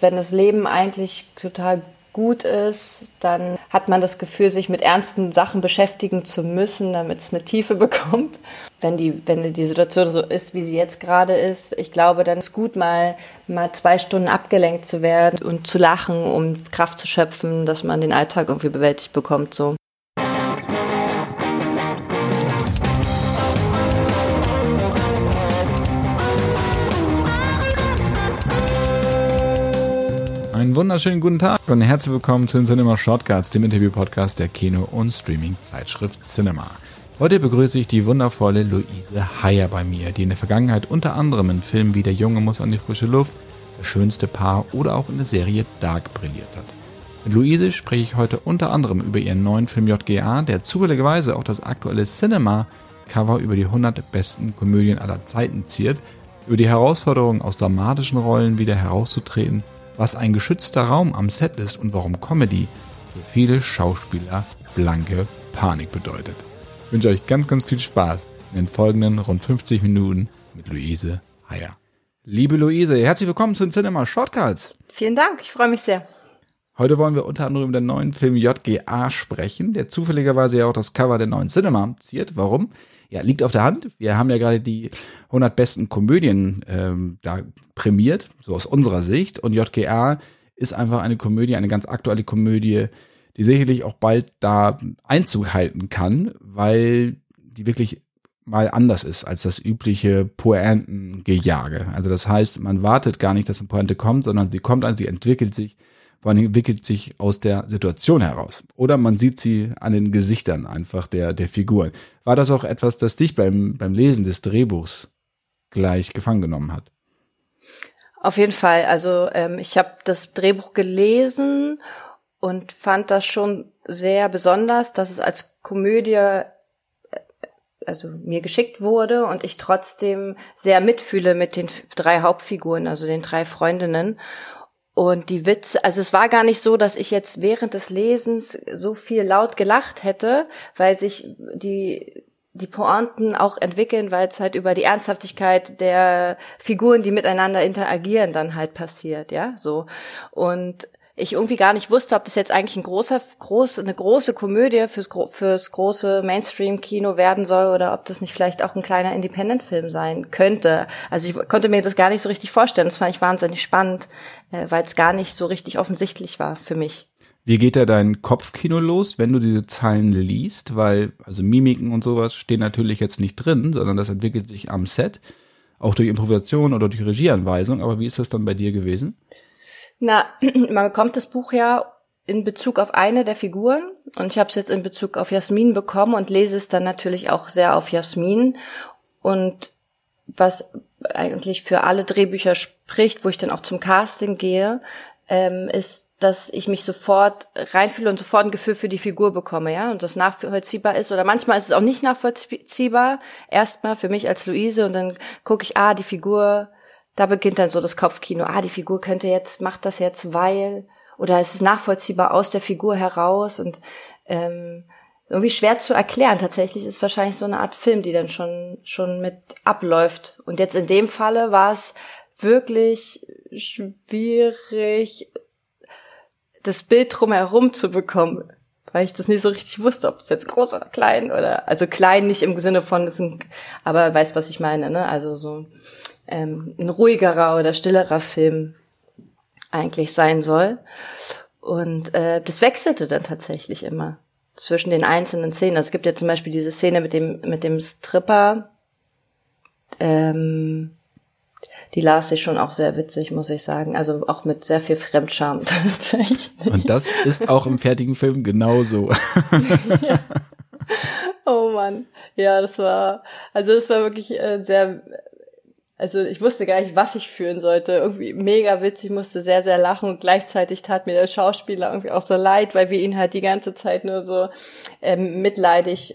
wenn das Leben eigentlich total gut ist, dann hat man das Gefühl, sich mit ernsten Sachen beschäftigen zu müssen, damit es eine Tiefe bekommt. Wenn die, wenn die Situation so ist, wie sie jetzt gerade ist, ich glaube, dann ist gut, mal, mal zwei Stunden abgelenkt zu werden und zu lachen, um Kraft zu schöpfen, dass man den Alltag irgendwie bewältigt bekommt, so. Wunderschönen guten Tag und herzlich willkommen zu den Cinema Shortcuts, dem Interview-Podcast der Kino- und Streaming-Zeitschrift Cinema. Heute begrüße ich die wundervolle Luise Heyer bei mir, die in der Vergangenheit unter anderem in Filmen wie Der Junge muss an die frische Luft, Das schönste Paar oder auch in der Serie Dark brilliert hat. Mit Luise spreche ich heute unter anderem über ihren neuen Film JGA, der zufälligerweise auch das aktuelle Cinema-Cover über die 100 besten Komödien aller Zeiten ziert, über die Herausforderung aus dramatischen Rollen wieder herauszutreten was ein geschützter Raum am Set ist und warum Comedy für viele Schauspieler blanke Panik bedeutet. Ich wünsche euch ganz, ganz viel Spaß in den folgenden rund 50 Minuten mit Luise Heyer. Liebe Luise, herzlich willkommen zu den Cinema Shortcuts. Vielen Dank, ich freue mich sehr. Heute wollen wir unter anderem über den neuen Film JGA sprechen, der zufälligerweise ja auch das Cover der neuen Cinema ziert. Warum? Ja, liegt auf der Hand. Wir haben ja gerade die 100 besten Komödien ähm, da prämiert, so aus unserer Sicht. Und JGA ist einfach eine Komödie, eine ganz aktuelle Komödie, die sicherlich auch bald da Einzug halten kann, weil die wirklich mal anders ist als das übliche Pointengejage. Also das heißt, man wartet gar nicht, dass eine Pointe kommt, sondern sie kommt an, sie entwickelt sich vor allem entwickelt sich aus der Situation heraus. Oder man sieht sie an den Gesichtern einfach der, der Figuren. War das auch etwas, das dich beim, beim Lesen des Drehbuchs gleich gefangen genommen hat? Auf jeden Fall. Also ähm, ich habe das Drehbuch gelesen und fand das schon sehr besonders, dass es als Komödie äh, also mir geschickt wurde und ich trotzdem sehr mitfühle mit den drei Hauptfiguren, also den drei Freundinnen und die Witze, also es war gar nicht so, dass ich jetzt während des Lesens so viel laut gelacht hätte, weil sich die die Pointen auch entwickeln, weil es halt über die Ernsthaftigkeit der Figuren, die miteinander interagieren, dann halt passiert, ja, so. Und ich irgendwie gar nicht wusste, ob das jetzt eigentlich ein großer, groß, eine große Komödie fürs, fürs große Mainstream-Kino werden soll oder ob das nicht vielleicht auch ein kleiner Independent-Film sein könnte. Also ich konnte mir das gar nicht so richtig vorstellen. Das fand ich wahnsinnig spannend, äh, weil es gar nicht so richtig offensichtlich war für mich. Wie geht da dein Kopfkino los, wenn du diese Zeilen liest? Weil, also Mimiken und sowas stehen natürlich jetzt nicht drin, sondern das entwickelt sich am Set, auch durch Improvisation oder durch Regieanweisung. Aber wie ist das dann bei dir gewesen? Na, man bekommt das Buch ja in Bezug auf eine der Figuren und ich habe es jetzt in Bezug auf Jasmin bekommen und lese es dann natürlich auch sehr auf Jasmin. Und was eigentlich für alle Drehbücher spricht, wo ich dann auch zum Casting gehe, ähm, ist, dass ich mich sofort reinfühle und sofort ein Gefühl für die Figur bekomme, ja, und das nachvollziehbar ist. Oder manchmal ist es auch nicht nachvollziehbar, erstmal für mich als Luise und dann gucke ich, ah, die Figur da beginnt dann so das Kopfkino. Ah, die Figur könnte jetzt, macht das jetzt, weil, oder es ist nachvollziehbar aus der Figur heraus und ähm, irgendwie schwer zu erklären. Tatsächlich ist wahrscheinlich so eine Art Film, die dann schon schon mit abläuft. Und jetzt in dem Falle war es wirklich schwierig, das Bild drumherum zu bekommen, weil ich das nicht so richtig wusste, ob es jetzt groß oder klein oder also klein nicht im Sinne von, aber weiß was ich meine, ne? Also so ähm, ein ruhigerer oder stillerer Film eigentlich sein soll. Und äh, das wechselte dann tatsächlich immer zwischen den einzelnen Szenen. Also es gibt ja zum Beispiel diese Szene mit dem mit dem Stripper. Ähm, die las ich schon auch sehr witzig, muss ich sagen. Also auch mit sehr viel Fremdscham tatsächlich. Und das ist auch im fertigen Film genauso. ja. Oh Mann. Ja, das war, also das war wirklich äh, sehr also ich wusste gar nicht, was ich fühlen sollte. Irgendwie mega witzig, musste sehr, sehr lachen und gleichzeitig tat mir der Schauspieler irgendwie auch so leid, weil wir ihn halt die ganze Zeit nur so ähm, mitleidig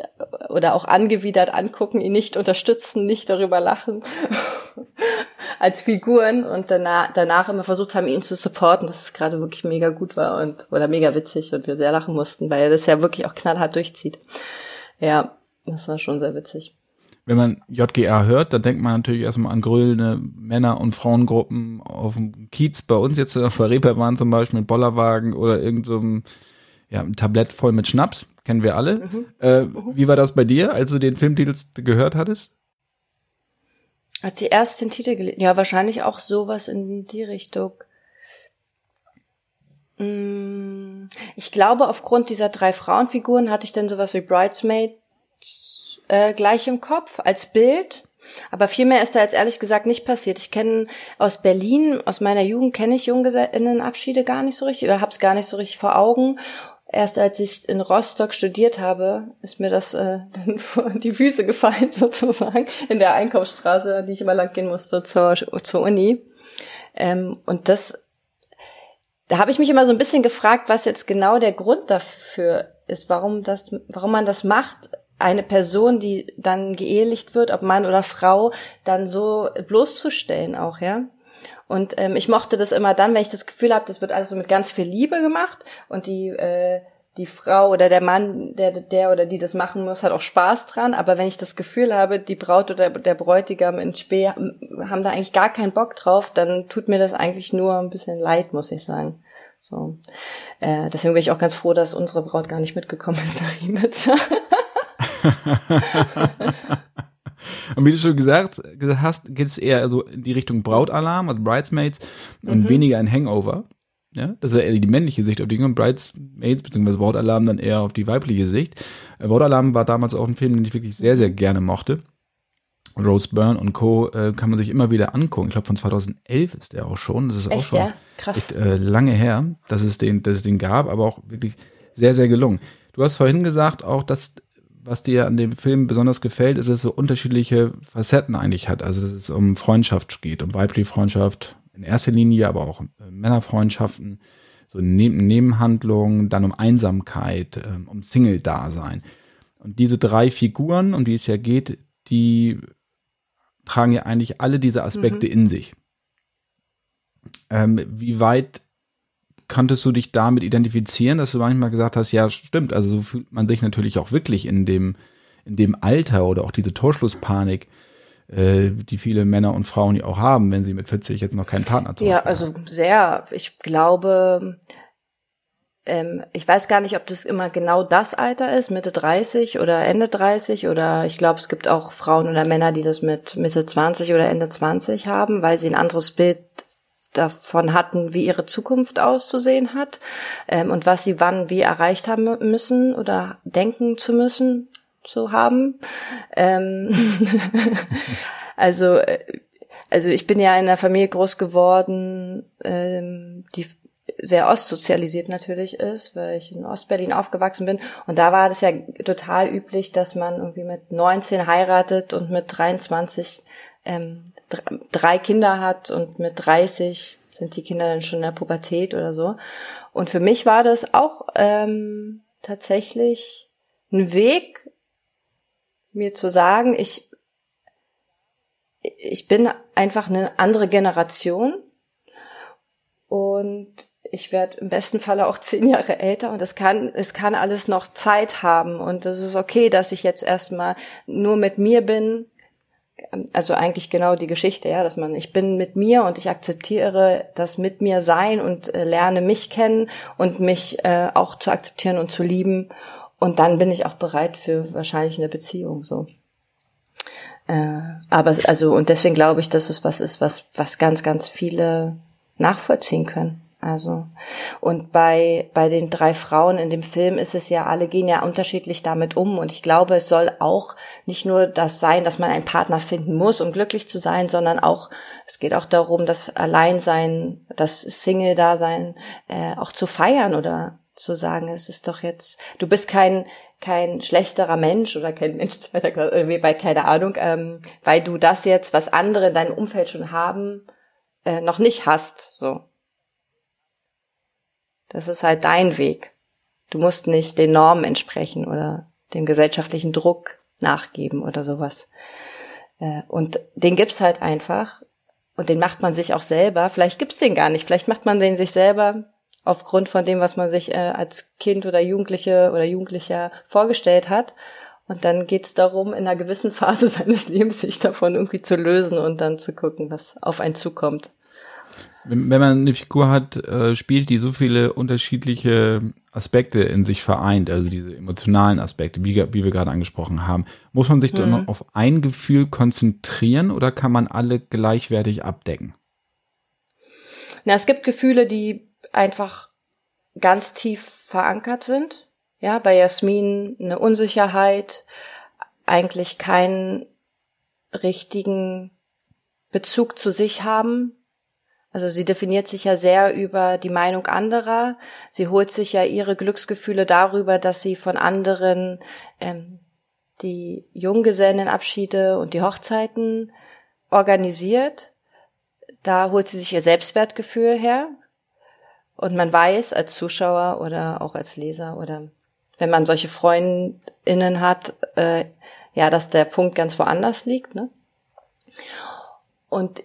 oder auch angewidert angucken, ihn nicht unterstützen, nicht darüber lachen als Figuren und danach, danach immer versucht haben, ihn zu supporten, dass es gerade wirklich mega gut war und oder mega witzig und wir sehr lachen mussten, weil er das ja wirklich auch knallhart durchzieht. Ja, das war schon sehr witzig. Wenn man JGA hört, dann denkt man natürlich erstmal an grölende Männer- und Frauengruppen auf dem Kiez bei uns jetzt auf der Reeperbahn zum Beispiel mit Bollerwagen oder irgendeinem so ja, ein Tablett voll mit Schnaps, kennen wir alle. Mhm. Äh, mhm. Wie war das bei dir, als du den Filmtitel gehört hattest? Als ich erst den Titel gelesen, ja, wahrscheinlich auch sowas in die Richtung. Mm, ich glaube, aufgrund dieser drei Frauenfiguren hatte ich dann sowas wie Bridesmaid äh, gleich im Kopf als Bild. Aber viel mehr ist da jetzt ehrlich gesagt nicht passiert. Ich kenne aus Berlin, aus meiner Jugend kenne ich Junggesellenabschiede gar nicht so richtig oder hab's gar nicht so richtig vor Augen. Erst als ich in Rostock studiert habe, ist mir das äh, dann vor die Füße gefallen sozusagen in der Einkaufsstraße, die ich immer lang gehen musste zur, zur Uni. Ähm, und das, da habe ich mich immer so ein bisschen gefragt, was jetzt genau der Grund dafür ist, warum das, warum man das macht eine Person, die dann geehelicht wird, ob Mann oder Frau, dann so bloßzustellen auch, ja. Und ähm, ich mochte das immer dann, wenn ich das Gefühl habe, das wird alles so mit ganz viel Liebe gemacht und die äh, die Frau oder der Mann, der der oder die das machen muss, hat auch Spaß dran. Aber wenn ich das Gefühl habe, die Braut oder der Bräutigam in Spee haben da eigentlich gar keinen Bock drauf, dann tut mir das eigentlich nur ein bisschen leid, muss ich sagen. So, äh, deswegen bin ich auch ganz froh, dass unsere Braut gar nicht mitgekommen ist nach Ibiza. Und wie du schon gesagt, hast, geht es eher so in die Richtung Brautalarm, also Bridesmaids und mhm. weniger ein Hangover. Ja, das ist ja eher die männliche Sicht auf Dinge und Bridesmaids bzw. Brautalarm dann eher auf die weibliche Sicht. Äh, Brautalarm war damals auch ein Film, den ich wirklich sehr, sehr gerne mochte. Rose Byrne und Co. Äh, kann man sich immer wieder angucken. Ich glaube, von 2011 ist der auch schon. Das ist echt, auch schon ja? Krass. Echt, äh, lange her, dass es, den, dass es den gab, aber auch wirklich sehr, sehr gelungen. Du hast vorhin gesagt auch, dass was dir an dem Film besonders gefällt, ist, dass es so unterschiedliche Facetten eigentlich hat. Also, dass es um Freundschaft geht, um weibliche Freundschaft in erster Linie, aber auch äh, Männerfreundschaften, so Neben Nebenhandlungen, dann um Einsamkeit, äh, um Single-Dasein. Und diese drei Figuren, um die es ja geht, die tragen ja eigentlich alle diese Aspekte mhm. in sich. Ähm, wie weit konntest du dich damit identifizieren, dass du manchmal gesagt hast, ja, stimmt, also so fühlt man sich natürlich auch wirklich in dem, in dem Alter oder auch diese Torschlusspanik, äh, die viele Männer und Frauen ja auch haben, wenn sie mit 40 jetzt noch keinen Partner zu Ja, also sehr. Ich glaube, ähm, ich weiß gar nicht, ob das immer genau das Alter ist, Mitte 30 oder Ende 30 oder ich glaube, es gibt auch Frauen oder Männer, die das mit Mitte 20 oder Ende 20 haben, weil sie ein anderes Bild davon hatten, wie ihre Zukunft auszusehen hat ähm, und was sie wann wie erreicht haben müssen oder denken zu müssen zu haben. Ähm also äh, also ich bin ja in einer Familie groß geworden, ähm, die sehr ostsozialisiert natürlich ist, weil ich in Ostberlin aufgewachsen bin. Und da war das ja total üblich, dass man irgendwie mit 19 heiratet und mit 23 ähm, drei Kinder hat und mit 30 sind die Kinder dann schon in der Pubertät oder so. Und für mich war das auch ähm, tatsächlich ein Weg, mir zu sagen, ich, ich bin einfach eine andere Generation und ich werde im besten Falle auch zehn Jahre älter und es kann, es kann alles noch Zeit haben und es ist okay, dass ich jetzt erstmal nur mit mir bin also eigentlich genau die Geschichte, ja, dass man, ich bin mit mir und ich akzeptiere das mit mir sein und äh, lerne mich kennen und mich äh, auch zu akzeptieren und zu lieben. Und dann bin ich auch bereit für wahrscheinlich eine Beziehung, so. Äh, aber also, und deswegen glaube ich, dass es was ist, was, was ganz, ganz viele nachvollziehen können. Also und bei bei den drei Frauen in dem Film ist es ja alle gehen ja unterschiedlich damit um und ich glaube, es soll auch nicht nur das sein, dass man einen Partner finden muss, um glücklich zu sein, sondern auch es geht auch darum, das Alleinsein, das Single-Dasein äh, auch zu feiern oder zu sagen, es ist doch jetzt, du bist kein kein schlechterer Mensch oder kein Mensch zweiter Klasse, wie bei keine Ahnung, ähm, weil du das jetzt, was andere in deinem Umfeld schon haben, äh, noch nicht hast, so. Das ist halt dein Weg. Du musst nicht den Normen entsprechen oder dem gesellschaftlichen Druck nachgeben oder sowas. Äh, und den gibt's halt einfach. Und den macht man sich auch selber. Vielleicht gibt's den gar nicht. Vielleicht macht man den sich selber aufgrund von dem, was man sich äh, als Kind oder Jugendliche oder Jugendlicher vorgestellt hat. Und dann geht's darum, in einer gewissen Phase seines Lebens sich davon irgendwie zu lösen und dann zu gucken, was auf einen zukommt. Wenn, wenn man eine Figur hat, äh, spielt, die so viele unterschiedliche Aspekte in sich vereint, also diese emotionalen Aspekte, wie, wie wir gerade angesprochen haben, muss man sich mhm. dann auf ein Gefühl konzentrieren oder kann man alle gleichwertig abdecken? Na, es gibt Gefühle, die einfach ganz tief verankert sind. Ja, bei Jasmin eine Unsicherheit, eigentlich keinen richtigen Bezug zu sich haben, also sie definiert sich ja sehr über die Meinung anderer. Sie holt sich ja ihre Glücksgefühle darüber, dass sie von anderen ähm, die Junggesellenabschiede und die Hochzeiten organisiert. Da holt sie sich ihr Selbstwertgefühl her. Und man weiß als Zuschauer oder auch als Leser oder wenn man solche Freundinnen hat, äh, ja, dass der Punkt ganz woanders liegt. Ne? Und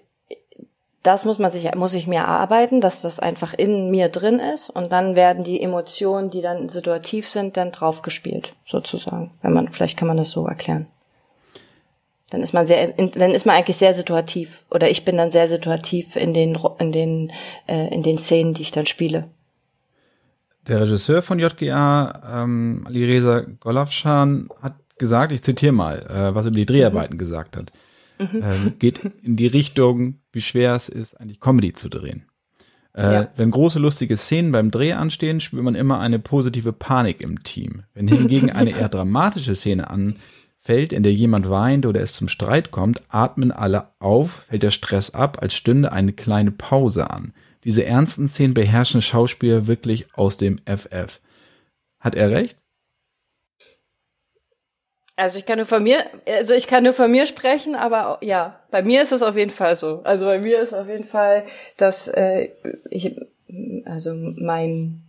das muss man sich, muss ich mir erarbeiten, dass das einfach in mir drin ist und dann werden die Emotionen, die dann situativ sind, dann draufgespielt, sozusagen. Wenn man, vielleicht kann man das so erklären. Dann ist man sehr, dann ist man eigentlich sehr situativ oder ich bin dann sehr situativ in den, in den, äh, in den Szenen, die ich dann spiele. Der Regisseur von JGA, ähm, Ali Reza Golafshan, hat gesagt, ich zitiere mal, äh, was er über die Dreharbeiten mhm. gesagt hat mhm. ähm, geht in die Richtung, wie schwer es ist, eigentlich Comedy zu drehen. Äh, ja. Wenn große lustige Szenen beim Dreh anstehen, spürt man immer eine positive Panik im Team. Wenn hingegen eine eher dramatische Szene anfällt, in der jemand weint oder es zum Streit kommt, atmen alle auf, fällt der Stress ab, als stünde eine kleine Pause an. Diese ernsten Szenen beherrschen Schauspieler wirklich aus dem FF. Hat er recht? Also ich kann nur von mir, also ich kann nur von mir sprechen, aber ja, bei mir ist es auf jeden Fall so. Also bei mir ist auf jeden Fall, dass äh, ich, also mein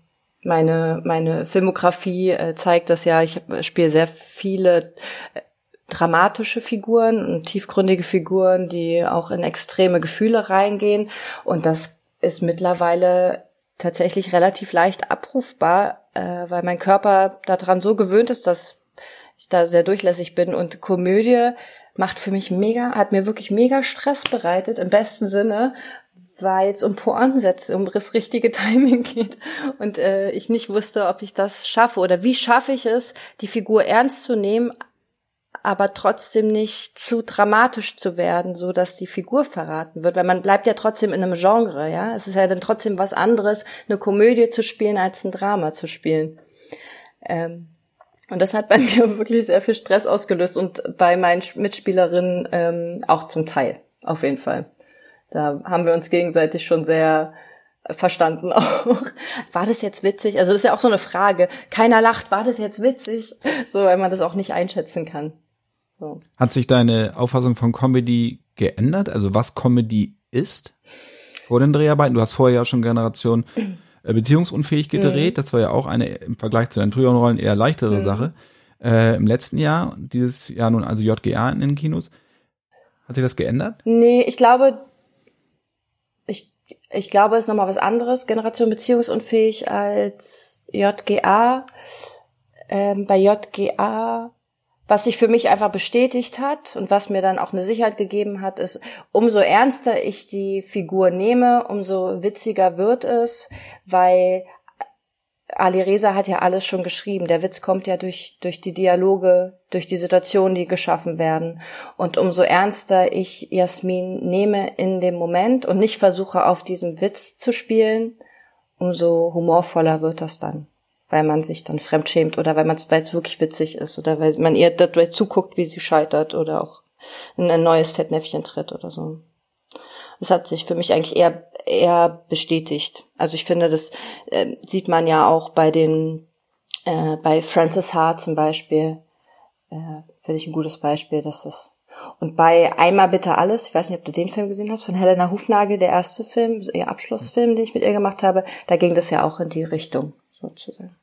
meine meine Filmografie äh, zeigt das ja. Ich spiele sehr viele äh, dramatische Figuren und tiefgründige Figuren, die auch in extreme Gefühle reingehen. Und das ist mittlerweile tatsächlich relativ leicht abrufbar, äh, weil mein Körper daran so gewöhnt ist, dass ich da sehr durchlässig bin und Komödie macht für mich mega, hat mir wirklich mega Stress bereitet, im besten Sinne, weil es um Poinsetze, um das richtige Timing geht und äh, ich nicht wusste, ob ich das schaffe oder wie schaffe ich es, die Figur ernst zu nehmen, aber trotzdem nicht zu dramatisch zu werden, so dass die Figur verraten wird, weil man bleibt ja trotzdem in einem Genre, ja. Es ist ja dann trotzdem was anderes, eine Komödie zu spielen als ein Drama zu spielen. Ähm, und das hat bei mir wirklich sehr viel Stress ausgelöst und bei meinen Mitspielerinnen ähm, auch zum Teil, auf jeden Fall. Da haben wir uns gegenseitig schon sehr verstanden auch. War das jetzt witzig? Also das ist ja auch so eine Frage. Keiner lacht, war das jetzt witzig? So, weil man das auch nicht einschätzen kann. So. Hat sich deine Auffassung von Comedy geändert? Also was Comedy ist? Vor den Dreharbeiten? Du hast vorher ja schon Generation beziehungsunfähig gedreht. Mhm. Das war ja auch eine im Vergleich zu deinen früheren Rollen eher leichtere mhm. Sache. Äh, Im letzten Jahr, dieses Jahr nun also JGA in den Kinos. Hat sich das geändert? Nee, ich glaube, ich, ich glaube, es ist nochmal was anderes. Generation beziehungsunfähig als JGA. Ähm, bei JGA was sich für mich einfach bestätigt hat und was mir dann auch eine Sicherheit gegeben hat, ist, umso ernster ich die Figur nehme, umso witziger wird es, weil Ali Reza hat ja alles schon geschrieben. Der Witz kommt ja durch, durch die Dialoge, durch die Situationen, die geschaffen werden. Und umso ernster ich Jasmin nehme in dem Moment und nicht versuche, auf diesem Witz zu spielen, umso humorvoller wird das dann weil man sich dann fremdschämt oder weil man es wirklich witzig ist oder weil man ihr dabei zuguckt, wie sie scheitert oder auch in ein neues Fettnäpfchen tritt oder so. Das hat sich für mich eigentlich eher eher bestätigt. Also ich finde, das äh, sieht man ja auch bei den äh, bei Francis Hart zum Beispiel. Äh, finde ich ein gutes Beispiel, dass das und bei Einmal bitte alles, ich weiß nicht, ob du den Film gesehen hast, von Helena Hufnagel, der erste Film, ihr Abschlussfilm, den ich mit ihr gemacht habe, da ging das ja auch in die Richtung, sozusagen.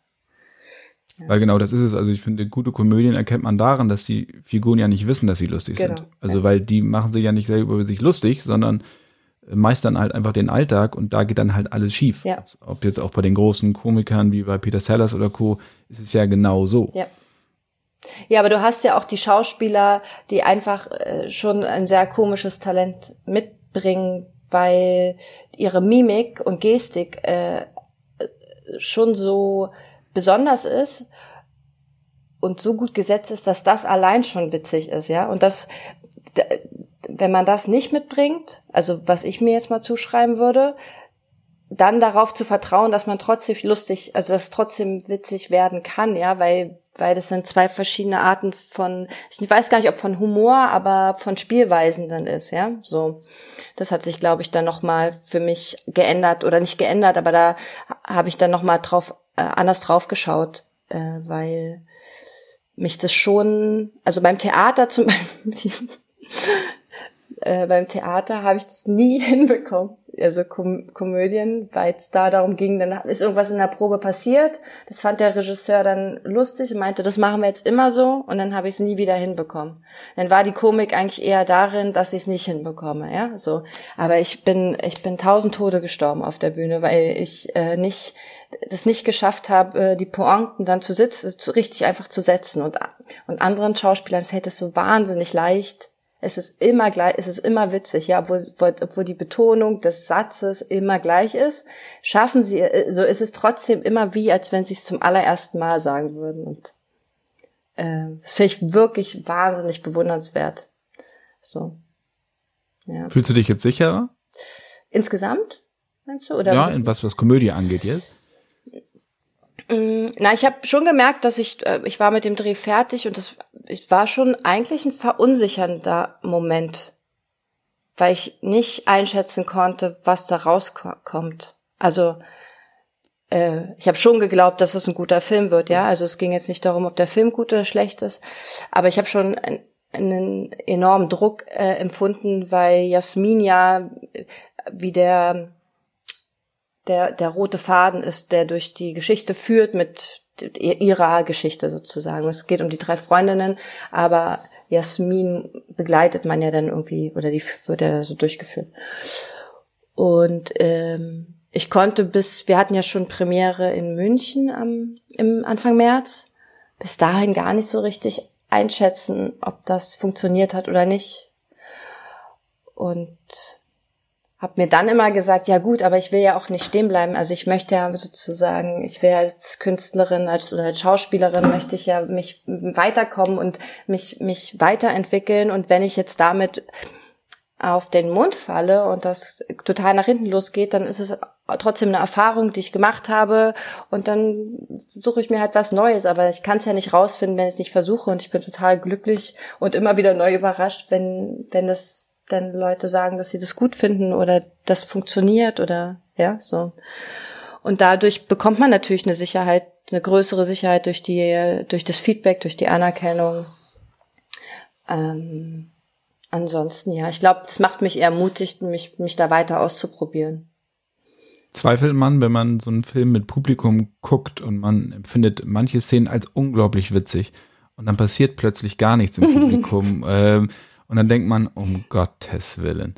Weil genau das ist es. Also ich finde, gute Komödien erkennt man daran, dass die Figuren ja nicht wissen, dass sie lustig genau. sind. Also ja. weil die machen sich ja nicht selber über sich lustig, sondern meistern halt einfach den Alltag und da geht dann halt alles schief. Ja. Ob jetzt auch bei den großen Komikern wie bei Peter Sellers oder Co. ist es ja genau so. Ja. Ja, aber du hast ja auch die Schauspieler, die einfach äh, schon ein sehr komisches Talent mitbringen, weil ihre Mimik und Gestik äh, schon so besonders ist und so gut gesetzt ist, dass das allein schon witzig ist, ja. Und das, wenn man das nicht mitbringt, also was ich mir jetzt mal zuschreiben würde, dann darauf zu vertrauen, dass man trotzdem lustig, also dass trotzdem witzig werden kann, ja, weil weil das sind zwei verschiedene Arten von, ich weiß gar nicht, ob von Humor, aber von Spielweisen dann ist, ja, so. Das hat sich, glaube ich, dann noch mal für mich geändert oder nicht geändert, aber da habe ich dann noch mal drauf äh, anders drauf geschaut, äh, weil mich das schon, also beim Theater zum Beispiel, äh, beim Theater habe ich das nie hinbekommen also Kom Komödien, weil es da darum ging, dann ist irgendwas in der Probe passiert. Das fand der Regisseur dann lustig und meinte, das machen wir jetzt immer so und dann habe ich es nie wieder hinbekommen. Dann war die Komik eigentlich eher darin, dass ich es nicht hinbekomme, ja, so. Aber ich bin ich bin tausend Tode gestorben auf der Bühne, weil ich äh, nicht das nicht geschafft habe, äh, die Pointen dann zu sitzen, richtig einfach zu setzen und und anderen Schauspielern fällt es so wahnsinnig leicht es ist immer gleich, es ist immer witzig, ja, obwohl, obwohl die Betonung des Satzes immer gleich ist, schaffen sie, äh, so ist es trotzdem immer wie, als wenn sie es zum allerersten Mal sagen würden. Und äh, das finde ich wirklich wahnsinnig bewundernswert. So. Ja. Fühlst du dich jetzt sicherer? Insgesamt, meinst du? Oder ja, in was, was Komödie angeht jetzt? Mm, na, ich habe schon gemerkt, dass ich, äh, ich war mit dem Dreh fertig und das war schon eigentlich ein verunsichernder Moment, weil ich nicht einschätzen konnte, was da rauskommt. Also äh, ich habe schon geglaubt, dass es ein guter Film wird, ja. Also es ging jetzt nicht darum, ob der Film gut oder schlecht ist, aber ich habe schon ein, einen enormen Druck äh, empfunden, weil Jasmin ja äh, wie der der, der rote Faden ist, der durch die Geschichte führt mit ihrer Geschichte sozusagen. Es geht um die drei Freundinnen, aber Jasmin begleitet man ja dann irgendwie, oder die wird ja so durchgeführt. Und ähm, ich konnte bis, wir hatten ja schon Premiere in München am, im Anfang März, bis dahin gar nicht so richtig einschätzen, ob das funktioniert hat oder nicht. Und habe mir dann immer gesagt, ja gut, aber ich will ja auch nicht stehen bleiben. Also ich möchte ja sozusagen, ich will als Künstlerin als, oder als Schauspielerin möchte ich ja mich weiterkommen und mich mich weiterentwickeln. Und wenn ich jetzt damit auf den Mund falle und das total nach hinten losgeht, dann ist es trotzdem eine Erfahrung, die ich gemacht habe und dann suche ich mir halt was Neues, aber ich kann es ja nicht rausfinden, wenn ich es nicht versuche und ich bin total glücklich und immer wieder neu überrascht, wenn wenn das dann Leute sagen, dass sie das gut finden oder das funktioniert oder ja, so. Und dadurch bekommt man natürlich eine Sicherheit, eine größere Sicherheit durch die, durch das Feedback, durch die Anerkennung. Ähm, ansonsten, ja, ich glaube, das macht mich eher mutig, mich, mich da weiter auszuprobieren. Zweifelt man, wenn man so einen Film mit Publikum guckt und man empfindet manche Szenen als unglaublich witzig und dann passiert plötzlich gar nichts im Publikum. ähm, und dann denkt man, um Gottes Willen.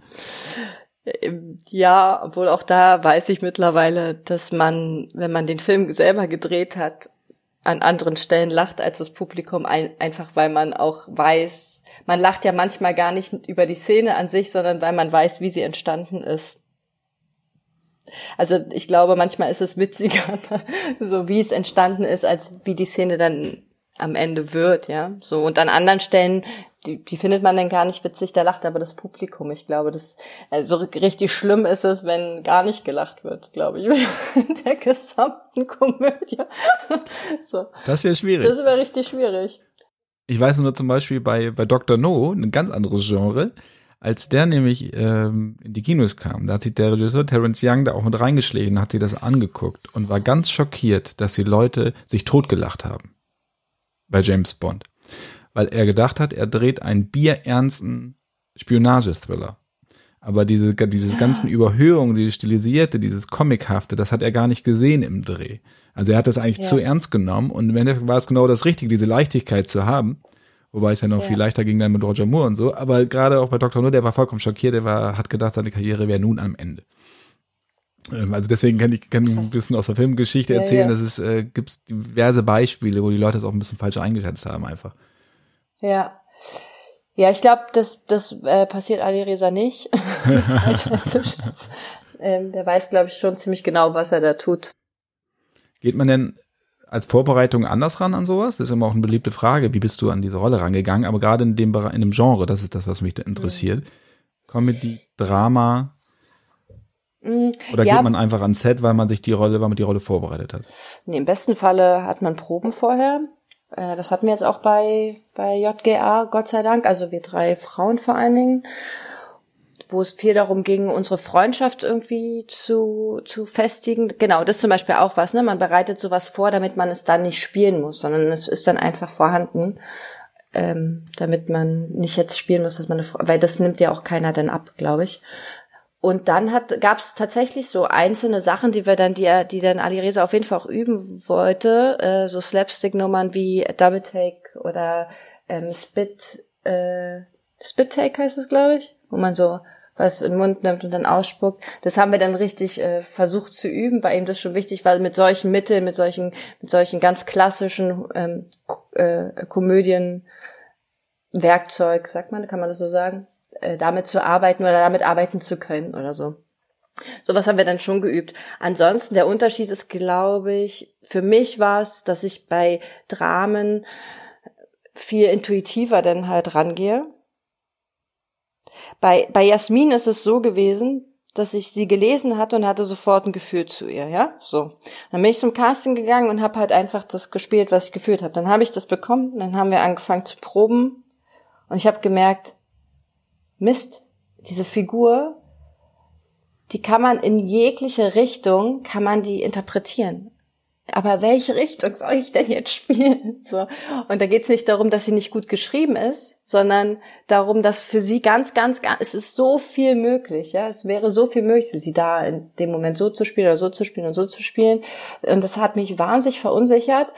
Ja, obwohl auch da weiß ich mittlerweile, dass man, wenn man den Film selber gedreht hat, an anderen Stellen lacht als das Publikum, ein, einfach weil man auch weiß, man lacht ja manchmal gar nicht über die Szene an sich, sondern weil man weiß, wie sie entstanden ist. Also ich glaube, manchmal ist es witziger, so wie es entstanden ist, als wie die Szene dann am Ende wird, ja. So und an anderen Stellen die, die findet man dann gar nicht witzig, da lacht aber das Publikum. Ich glaube, das also richtig schlimm ist es, wenn gar nicht gelacht wird, glaube ich, in der gesamten Komödie. so. Das wäre schwierig. Das wäre richtig schwierig. Ich weiß nur zum Beispiel bei, bei Dr. No, ein ganz anderes Genre, als der nämlich ähm, in die Kinos kam, da hat sich der Regisseur Terence Young da auch mit reingeschlägen, hat sich das angeguckt und war ganz schockiert, dass die Leute sich totgelacht haben bei James Bond weil er gedacht hat, er dreht einen bierernsten Spionagethriller. Aber diese, dieses ja. ganzen Überhöhung, dieses Stilisierte, dieses Comichafte, das hat er gar nicht gesehen im Dreh. Also er hat das eigentlich ja. zu ernst genommen und im Endeffekt war es genau das Richtige, diese Leichtigkeit zu haben. Wobei es ja noch ja. viel leichter ging dann mit Roger Moore und so. Aber gerade auch bei Dr. No, der war vollkommen schockiert, der war, hat gedacht, seine Karriere wäre nun am Ende. Ähm, also deswegen kann ich, kann ein bisschen aus der Filmgeschichte ja, erzählen, ja. dass es äh, gibt diverse Beispiele, wo die Leute es auch ein bisschen falsch eingeschätzt haben einfach. Ja. Ja, ich glaube, das, das äh, passiert Ali Reza nicht. ähm, der weiß, glaube ich, schon ziemlich genau, was er da tut. Geht man denn als Vorbereitung anders ran an sowas? Das ist immer auch eine beliebte Frage. Wie bist du an diese Rolle rangegangen? Aber gerade in dem in dem Genre, das ist das, was mich da interessiert. Comedy, Drama. Mhm. Oder ja, geht man einfach ans Set, weil man sich die Rolle, weil man die Rolle vorbereitet hat? Nee, im besten Falle hat man Proben vorher. Äh, das hatten wir jetzt auch bei, bei JGA, Gott sei Dank. Also wir drei Frauen vor allen Dingen wo es viel darum ging, unsere Freundschaft irgendwie zu, zu festigen. Genau, das ist zum Beispiel auch was, ne? Man bereitet sowas vor, damit man es dann nicht spielen muss, sondern es ist dann einfach vorhanden, ähm, damit man nicht jetzt spielen muss, dass man eine, weil das nimmt ja auch keiner dann ab, glaube ich. Und dann hat, gab es tatsächlich so einzelne Sachen, die wir dann, die, die dann Ali Reza auf jeden Fall auch üben wollte, äh, so Slapstick-Nummern wie Double Take oder ähm, Spit, äh, Spit Take heißt es, glaube ich, wo man so was in den Mund nimmt und dann ausspuckt. Das haben wir dann richtig äh, versucht zu üben, weil ihm das schon wichtig war, mit solchen Mitteln, mit solchen, mit solchen ganz klassischen ähm, äh, Komödien, Werkzeug, sagt man, kann man das so sagen, äh, damit zu arbeiten oder damit arbeiten zu können oder so. Sowas haben wir dann schon geübt. Ansonsten, der Unterschied ist, glaube ich, für mich war es, dass ich bei Dramen viel intuitiver dann halt rangehe bei, bei Jasmin ist es so gewesen, dass ich sie gelesen hatte und hatte sofort ein Gefühl zu ihr, ja, so. Dann bin ich zum Casting gegangen und habe halt einfach das gespielt, was ich gefühlt habe. Dann habe ich das bekommen, dann haben wir angefangen zu proben und ich habe gemerkt, Mist, diese Figur, die kann man in jegliche Richtung, kann man die interpretieren aber welche Richtung soll ich denn jetzt spielen? So. Und da geht es nicht darum, dass sie nicht gut geschrieben ist, sondern darum, dass für sie ganz, ganz, ganz, es ist so viel möglich, ja, es wäre so viel möglich, sie da in dem Moment so zu spielen oder so zu spielen und so zu spielen. Und das hat mich wahnsinnig verunsichert.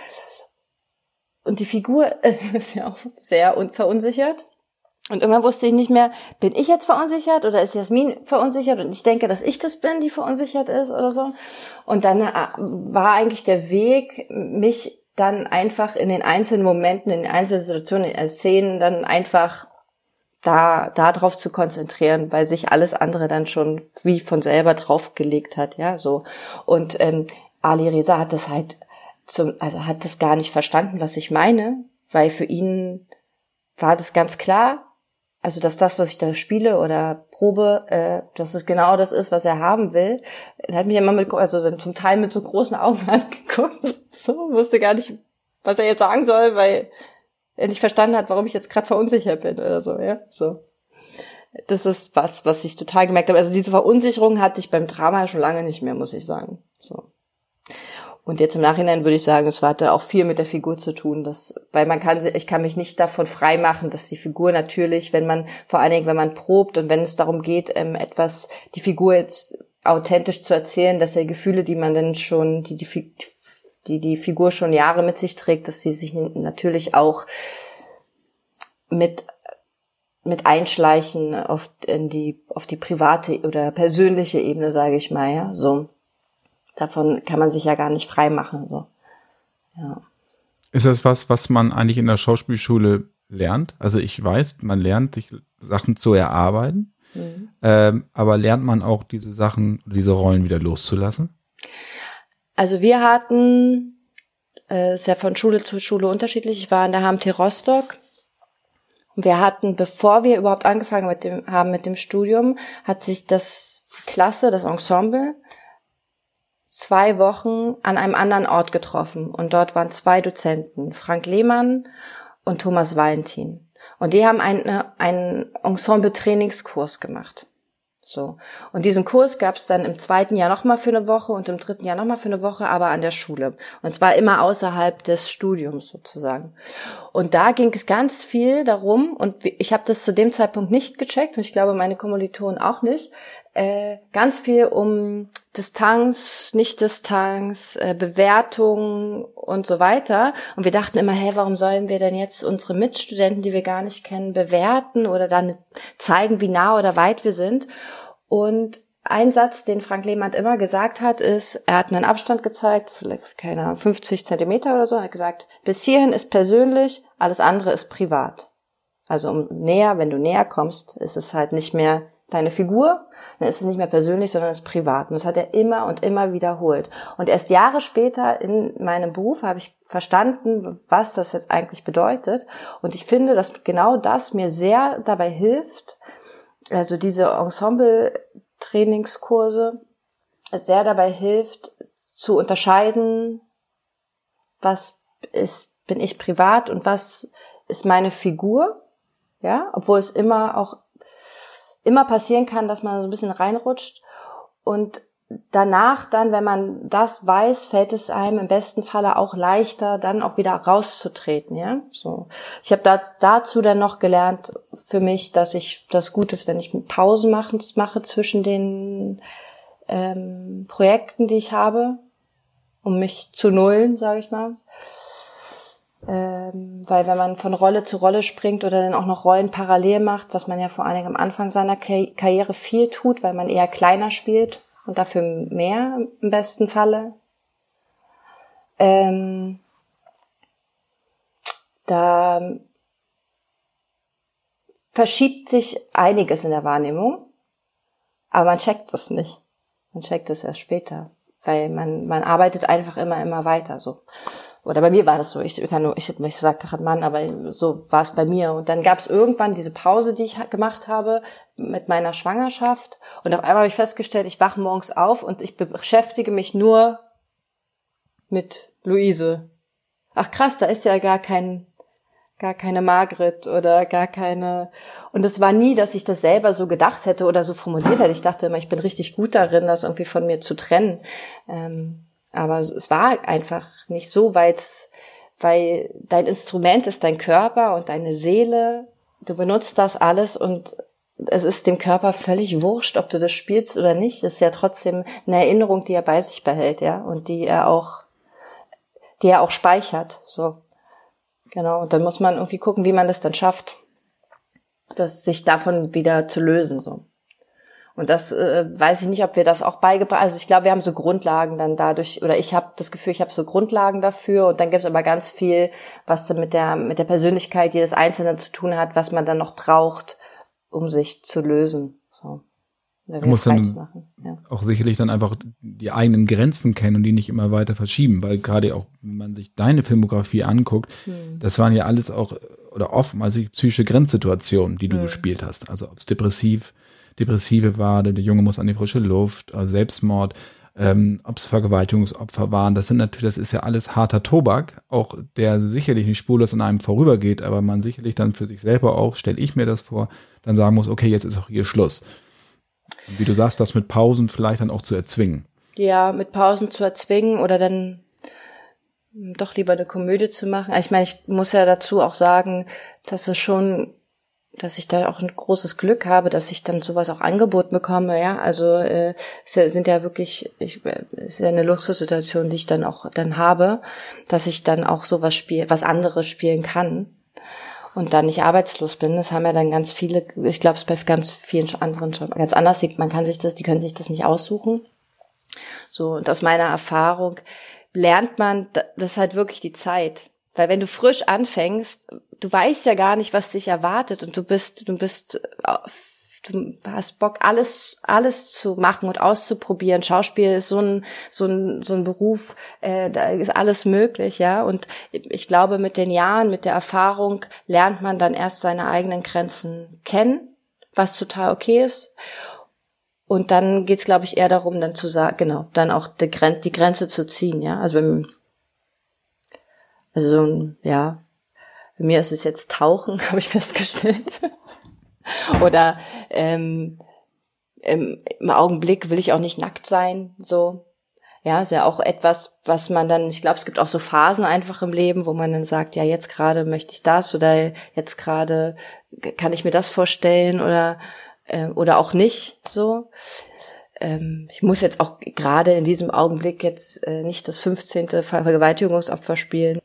Und die Figur ist ja auch sehr verunsichert. Und irgendwann wusste ich nicht mehr, bin ich jetzt verunsichert oder ist Jasmin verunsichert? Und ich denke, dass ich das bin, die verunsichert ist oder so. Und dann äh, war eigentlich der Weg, mich dann einfach in den einzelnen Momenten, in den einzelnen Situationen, in den Szenen dann einfach da, da drauf zu konzentrieren, weil sich alles andere dann schon wie von selber draufgelegt hat, ja, so. Und ähm, Ali Reza hat das halt zum, also hat das gar nicht verstanden, was ich meine, weil für ihn war das ganz klar, also dass das, was ich da spiele oder probe, äh, dass es genau das ist, was er haben will. Er hat mich immer mit, also zum Teil mit so großen Augen angeguckt. So, wusste gar nicht, was er jetzt sagen soll, weil er nicht verstanden hat, warum ich jetzt gerade verunsichert bin oder so, ja. So. Das ist was, was ich total gemerkt habe. Also diese Verunsicherung hatte ich beim Drama schon lange nicht mehr, muss ich sagen. So. Und jetzt im Nachhinein würde ich sagen, es hatte auch viel mit der Figur zu tun, dass, weil man kann, ich kann mich nicht davon frei machen, dass die Figur natürlich, wenn man, vor allen Dingen, wenn man probt und wenn es darum geht, ähm, etwas, die Figur jetzt authentisch zu erzählen, dass er Gefühle, die man dann schon, die die, die, die Figur schon Jahre mit sich trägt, dass sie sich natürlich auch mit mit einschleichen auf in die auf die private oder persönliche Ebene, sage ich mal, ja, so davon kann man sich ja gar nicht frei machen. So. Ja. Ist das was, was man eigentlich in der Schauspielschule lernt? Also ich weiß, man lernt sich Sachen zu erarbeiten, mhm. ähm, aber lernt man auch diese Sachen, diese Rollen wieder loszulassen? Also wir hatten, äh, ist ja von Schule zu Schule unterschiedlich. Ich war in der HMT Rostock. Und wir hatten, bevor wir überhaupt angefangen mit dem, haben mit dem Studium, hat sich das die Klasse, das Ensemble zwei Wochen an einem anderen Ort getroffen und dort waren zwei Dozenten, Frank Lehmann und Thomas Valentin. Und die haben eine, einen Ensemble-Trainingskurs gemacht. So. Und diesen Kurs gab es dann im zweiten Jahr nochmal für eine Woche und im dritten Jahr nochmal für eine Woche, aber an der Schule. Und zwar immer außerhalb des Studiums sozusagen. Und da ging es ganz viel darum, und ich habe das zu dem Zeitpunkt nicht gecheckt, und ich glaube meine Kommilitonen auch nicht, äh, ganz viel um Distanz, Nicht-Distanz, äh, Bewertung und so weiter. Und wir dachten immer, hey, warum sollen wir denn jetzt unsere Mitstudenten, die wir gar nicht kennen, bewerten oder dann zeigen, wie nah oder weit wir sind? Und ein Satz, den Frank Lehmann immer gesagt hat, ist, er hat einen Abstand gezeigt, vielleicht, keine Ahnung, 50 Zentimeter oder so, er hat gesagt, bis hierhin ist persönlich, alles andere ist privat. Also um näher, wenn du näher kommst, ist es halt nicht mehr deine Figur, dann ist es nicht mehr persönlich, sondern es ist privat. Und das hat er immer und immer wiederholt. Und erst Jahre später in meinem Beruf habe ich verstanden, was das jetzt eigentlich bedeutet. Und ich finde, dass genau das mir sehr dabei hilft, also diese Ensemble-Trainingskurse sehr dabei hilft, zu unterscheiden, was ist, bin ich privat und was ist meine Figur. Ja, obwohl es immer auch immer passieren kann, dass man so ein bisschen reinrutscht und danach dann, wenn man das weiß, fällt es einem im besten Falle auch leichter, dann auch wieder rauszutreten, ja. So, ich habe da, dazu dann noch gelernt für mich, dass ich das gut ist, wenn ich Pausen machen, mache zwischen den ähm, Projekten, die ich habe, um mich zu nullen, sage ich mal. Ähm, weil wenn man von Rolle zu Rolle springt oder dann auch noch Rollen parallel macht, was man ja vor allen Dingen am Anfang seiner Karriere viel tut, weil man eher kleiner spielt und dafür mehr im besten Falle, ähm, da verschiebt sich einiges in der Wahrnehmung, aber man checkt es nicht. Man checkt es erst später, weil man, man arbeitet einfach immer, immer weiter, so oder bei mir war das so, ich kann nur, ich, ich sag gerade Mann, aber so war es bei mir. Und dann gab es irgendwann diese Pause, die ich gemacht habe mit meiner Schwangerschaft. Und auf einmal habe ich festgestellt, ich wache morgens auf und ich beschäftige mich nur mit Luise. Ach krass, da ist ja gar kein, gar keine Margret oder gar keine. Und es war nie, dass ich das selber so gedacht hätte oder so formuliert hätte. Ich dachte immer, ich bin richtig gut darin, das irgendwie von mir zu trennen. Ähm, aber es war einfach nicht so, weil's, weil dein Instrument ist dein Körper und deine Seele. Du benutzt das alles und es ist dem Körper völlig wurscht, ob du das spielst oder nicht. Es ist ja trotzdem eine Erinnerung, die er bei sich behält, ja, und die er auch, die er auch speichert, so. Genau. Und dann muss man irgendwie gucken, wie man das dann schafft, das sich davon wieder zu lösen, so. Und das äh, weiß ich nicht, ob wir das auch beigebracht. Also ich glaube, wir haben so Grundlagen dann dadurch, oder ich habe das Gefühl, ich habe so Grundlagen dafür. Und dann gibt es aber ganz viel, was dann mit der mit der Persönlichkeit jedes Einzelnen zu tun hat, was man dann noch braucht, um sich zu lösen. So. Man muss dann ja. auch sicherlich dann einfach die eigenen Grenzen kennen und die nicht immer weiter verschieben, weil gerade auch, wenn man sich deine Filmografie anguckt, hm. das waren ja alles auch oder oftmals psychische Grenzsituationen, die du hm. gespielt hast. Also ob es depressiv, Depressive war, der Junge muss an die frische Luft, also Selbstmord, ähm, ob es Vergewaltigungsopfer waren. Das sind natürlich, das ist ja alles harter Tobak, auch der sicherlich nicht spurlos an einem vorübergeht, aber man sicherlich dann für sich selber auch, stelle ich mir das vor, dann sagen muss, okay, jetzt ist auch hier Schluss. Und wie du sagst, das mit Pausen vielleicht dann auch zu erzwingen. Ja, mit Pausen zu erzwingen oder dann doch lieber eine Komödie zu machen. Ich meine, ich muss ja dazu auch sagen, dass es schon dass ich da auch ein großes Glück habe, dass ich dann sowas auch angeboten bekomme, ja. Also äh, es sind ja wirklich, ich, es ist ja eine Luxussituation, die ich dann auch dann habe, dass ich dann auch sowas spiele, was anderes spielen kann und dann nicht arbeitslos bin. Das haben ja dann ganz viele, ich glaube, es bei ganz vielen anderen schon ganz anders sieht. Man kann sich das, die können sich das nicht aussuchen. So und aus meiner Erfahrung lernt man, das ist halt wirklich die Zeit. Weil wenn du frisch anfängst, du weißt ja gar nicht, was dich erwartet und du bist, du bist, du hast Bock, alles, alles zu machen und auszuprobieren. Schauspiel ist so ein, so ein, so ein Beruf, äh, da ist alles möglich, ja. Und ich glaube, mit den Jahren, mit der Erfahrung lernt man dann erst seine eigenen Grenzen kennen, was total okay ist. Und dann geht's, glaube ich, eher darum, dann zu sagen, genau, dann auch die, Grenze, die Grenze zu ziehen, ja. Also beim, also so ein, ja, bei mir ist es jetzt Tauchen, habe ich festgestellt. Oder ähm, im, im Augenblick will ich auch nicht nackt sein, so. Ja, ist ja auch etwas, was man dann, ich glaube, es gibt auch so Phasen einfach im Leben, wo man dann sagt, ja, jetzt gerade möchte ich das oder jetzt gerade kann ich mir das vorstellen oder äh, oder auch nicht so. Ähm, ich muss jetzt auch gerade in diesem Augenblick jetzt äh, nicht das 15. Vergewaltigungsopfer spielen.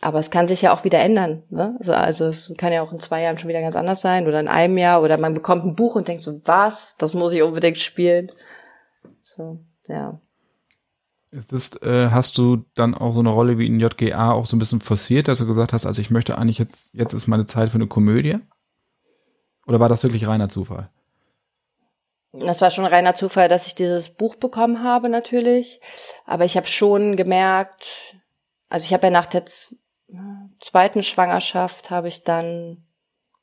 Aber es kann sich ja auch wieder ändern. Ne? Also, also es kann ja auch in zwei Jahren schon wieder ganz anders sein oder in einem Jahr oder man bekommt ein Buch und denkt so, was, das muss ich unbedingt spielen. So, ja. Ist, äh, hast du dann auch so eine Rolle wie in JGA auch so ein bisschen forciert, dass du gesagt hast, also ich möchte eigentlich jetzt, jetzt ist meine Zeit für eine Komödie? Oder war das wirklich reiner Zufall? Das war schon reiner Zufall, dass ich dieses Buch bekommen habe, natürlich. Aber ich habe schon gemerkt, also ich habe ja nach der zweiten Schwangerschaft habe ich dann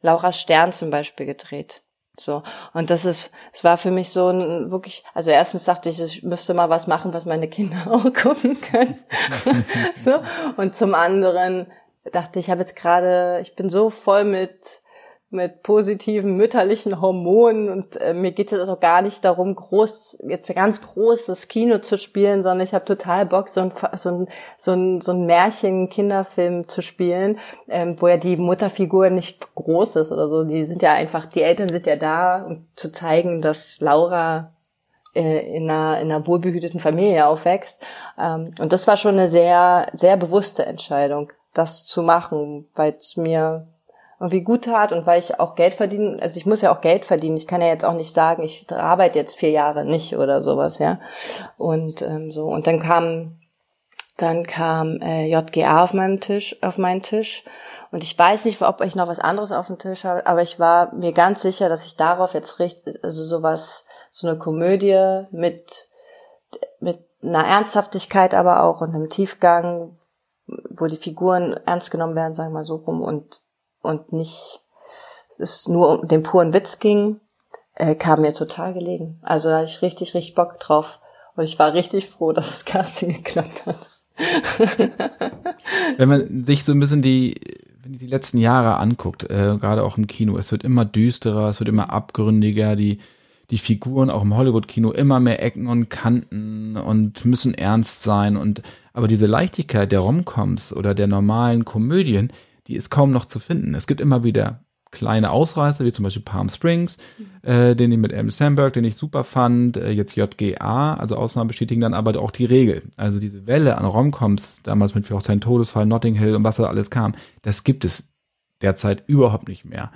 Laura Stern zum Beispiel gedreht. So. Und das ist, es war für mich so ein wirklich, also erstens dachte ich, ich müsste mal was machen, was meine Kinder auch gucken können. so. Und zum anderen dachte ich, ich habe jetzt gerade, ich bin so voll mit mit positiven mütterlichen Hormonen und äh, mir geht es auch gar nicht darum, groß jetzt ein ganz großes Kino zu spielen, sondern ich habe total Bock, so ein so ein so ein, so ein Märchen-Kinderfilm zu spielen, ähm, wo ja die Mutterfigur nicht groß ist oder so. Die sind ja einfach, die Eltern sind ja da, um zu zeigen, dass Laura äh, in einer, in einer wohlbehüteten Familie aufwächst. Ähm, und das war schon eine sehr sehr bewusste Entscheidung, das zu machen, weil es mir irgendwie gut tat und weil ich auch Geld verdienen, also ich muss ja auch Geld verdienen. Ich kann ja jetzt auch nicht sagen, ich arbeite jetzt vier Jahre nicht oder sowas, ja. Und ähm, so und dann kam dann kam äh, JGA auf meinem Tisch, auf meinen Tisch und ich weiß nicht, ob ich noch was anderes auf dem Tisch habe, aber ich war mir ganz sicher, dass ich darauf jetzt richtig, also sowas, so eine Komödie mit mit einer Ernsthaftigkeit, aber auch und einem Tiefgang, wo die Figuren ernst genommen werden, sagen wir mal so rum und und nicht es nur um den puren Witz ging, äh, kam mir total gelegen. Also da hatte ich richtig, richtig Bock drauf. Und ich war richtig froh, dass das Casting geklappt hat. Wenn man sich so ein bisschen die, die letzten Jahre anguckt, äh, gerade auch im Kino, es wird immer düsterer, es wird immer abgründiger, die, die Figuren auch im Hollywood-Kino immer mehr Ecken und Kanten und müssen ernst sein und aber diese Leichtigkeit der Romcoms oder der normalen Komödien, die ist kaum noch zu finden. Es gibt immer wieder kleine Ausreißer, wie zum Beispiel Palm Springs, äh, den ich mit Adam Sandberg, den ich super fand, äh, jetzt JGA, also Ausnahmen bestätigen dann aber auch die Regel. Also diese Welle an Romcoms, damals mit auch sein Todesfall, Notting Hill und was da alles kam, das gibt es derzeit überhaupt nicht mehr.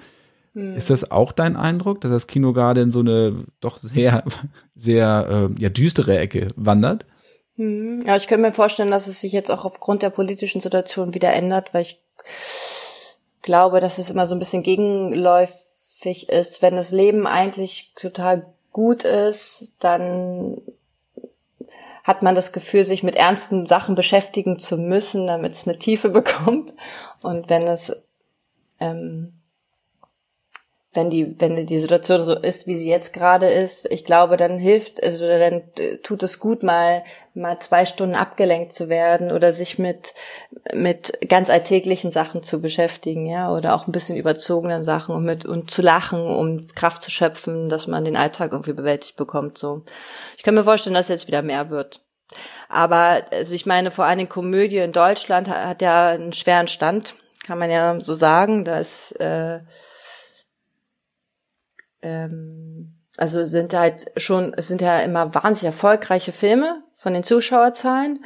Mhm. Ist das auch dein Eindruck, dass das Kino gerade in so eine doch sehr, sehr äh, ja, düstere Ecke wandert? Mhm. Ja, ich könnte mir vorstellen, dass es sich jetzt auch aufgrund der politischen Situation wieder ändert, weil ich glaube, dass es immer so ein bisschen gegenläufig ist. Wenn das Leben eigentlich total gut ist, dann hat man das Gefühl, sich mit ernsten Sachen beschäftigen zu müssen, damit es eine Tiefe bekommt. Und wenn es ähm, wenn die, wenn die Situation so ist, wie sie jetzt gerade ist, ich glaube, dann hilft, also dann tut es gut, mal, mal zwei Stunden abgelenkt zu werden oder sich mit, mit ganz alltäglichen Sachen zu beschäftigen, ja, oder auch ein bisschen überzogenen Sachen und mit, und zu lachen, um Kraft zu schöpfen, dass man den Alltag irgendwie bewältigt bekommt, so. Ich kann mir vorstellen, dass jetzt wieder mehr wird. Aber, also ich meine, vor allen Dingen Komödie in Deutschland hat, hat ja einen schweren Stand, kann man ja so sagen, da ist, äh, ähm, also sind halt schon, es sind ja immer wahnsinnig erfolgreiche Filme von den Zuschauerzahlen.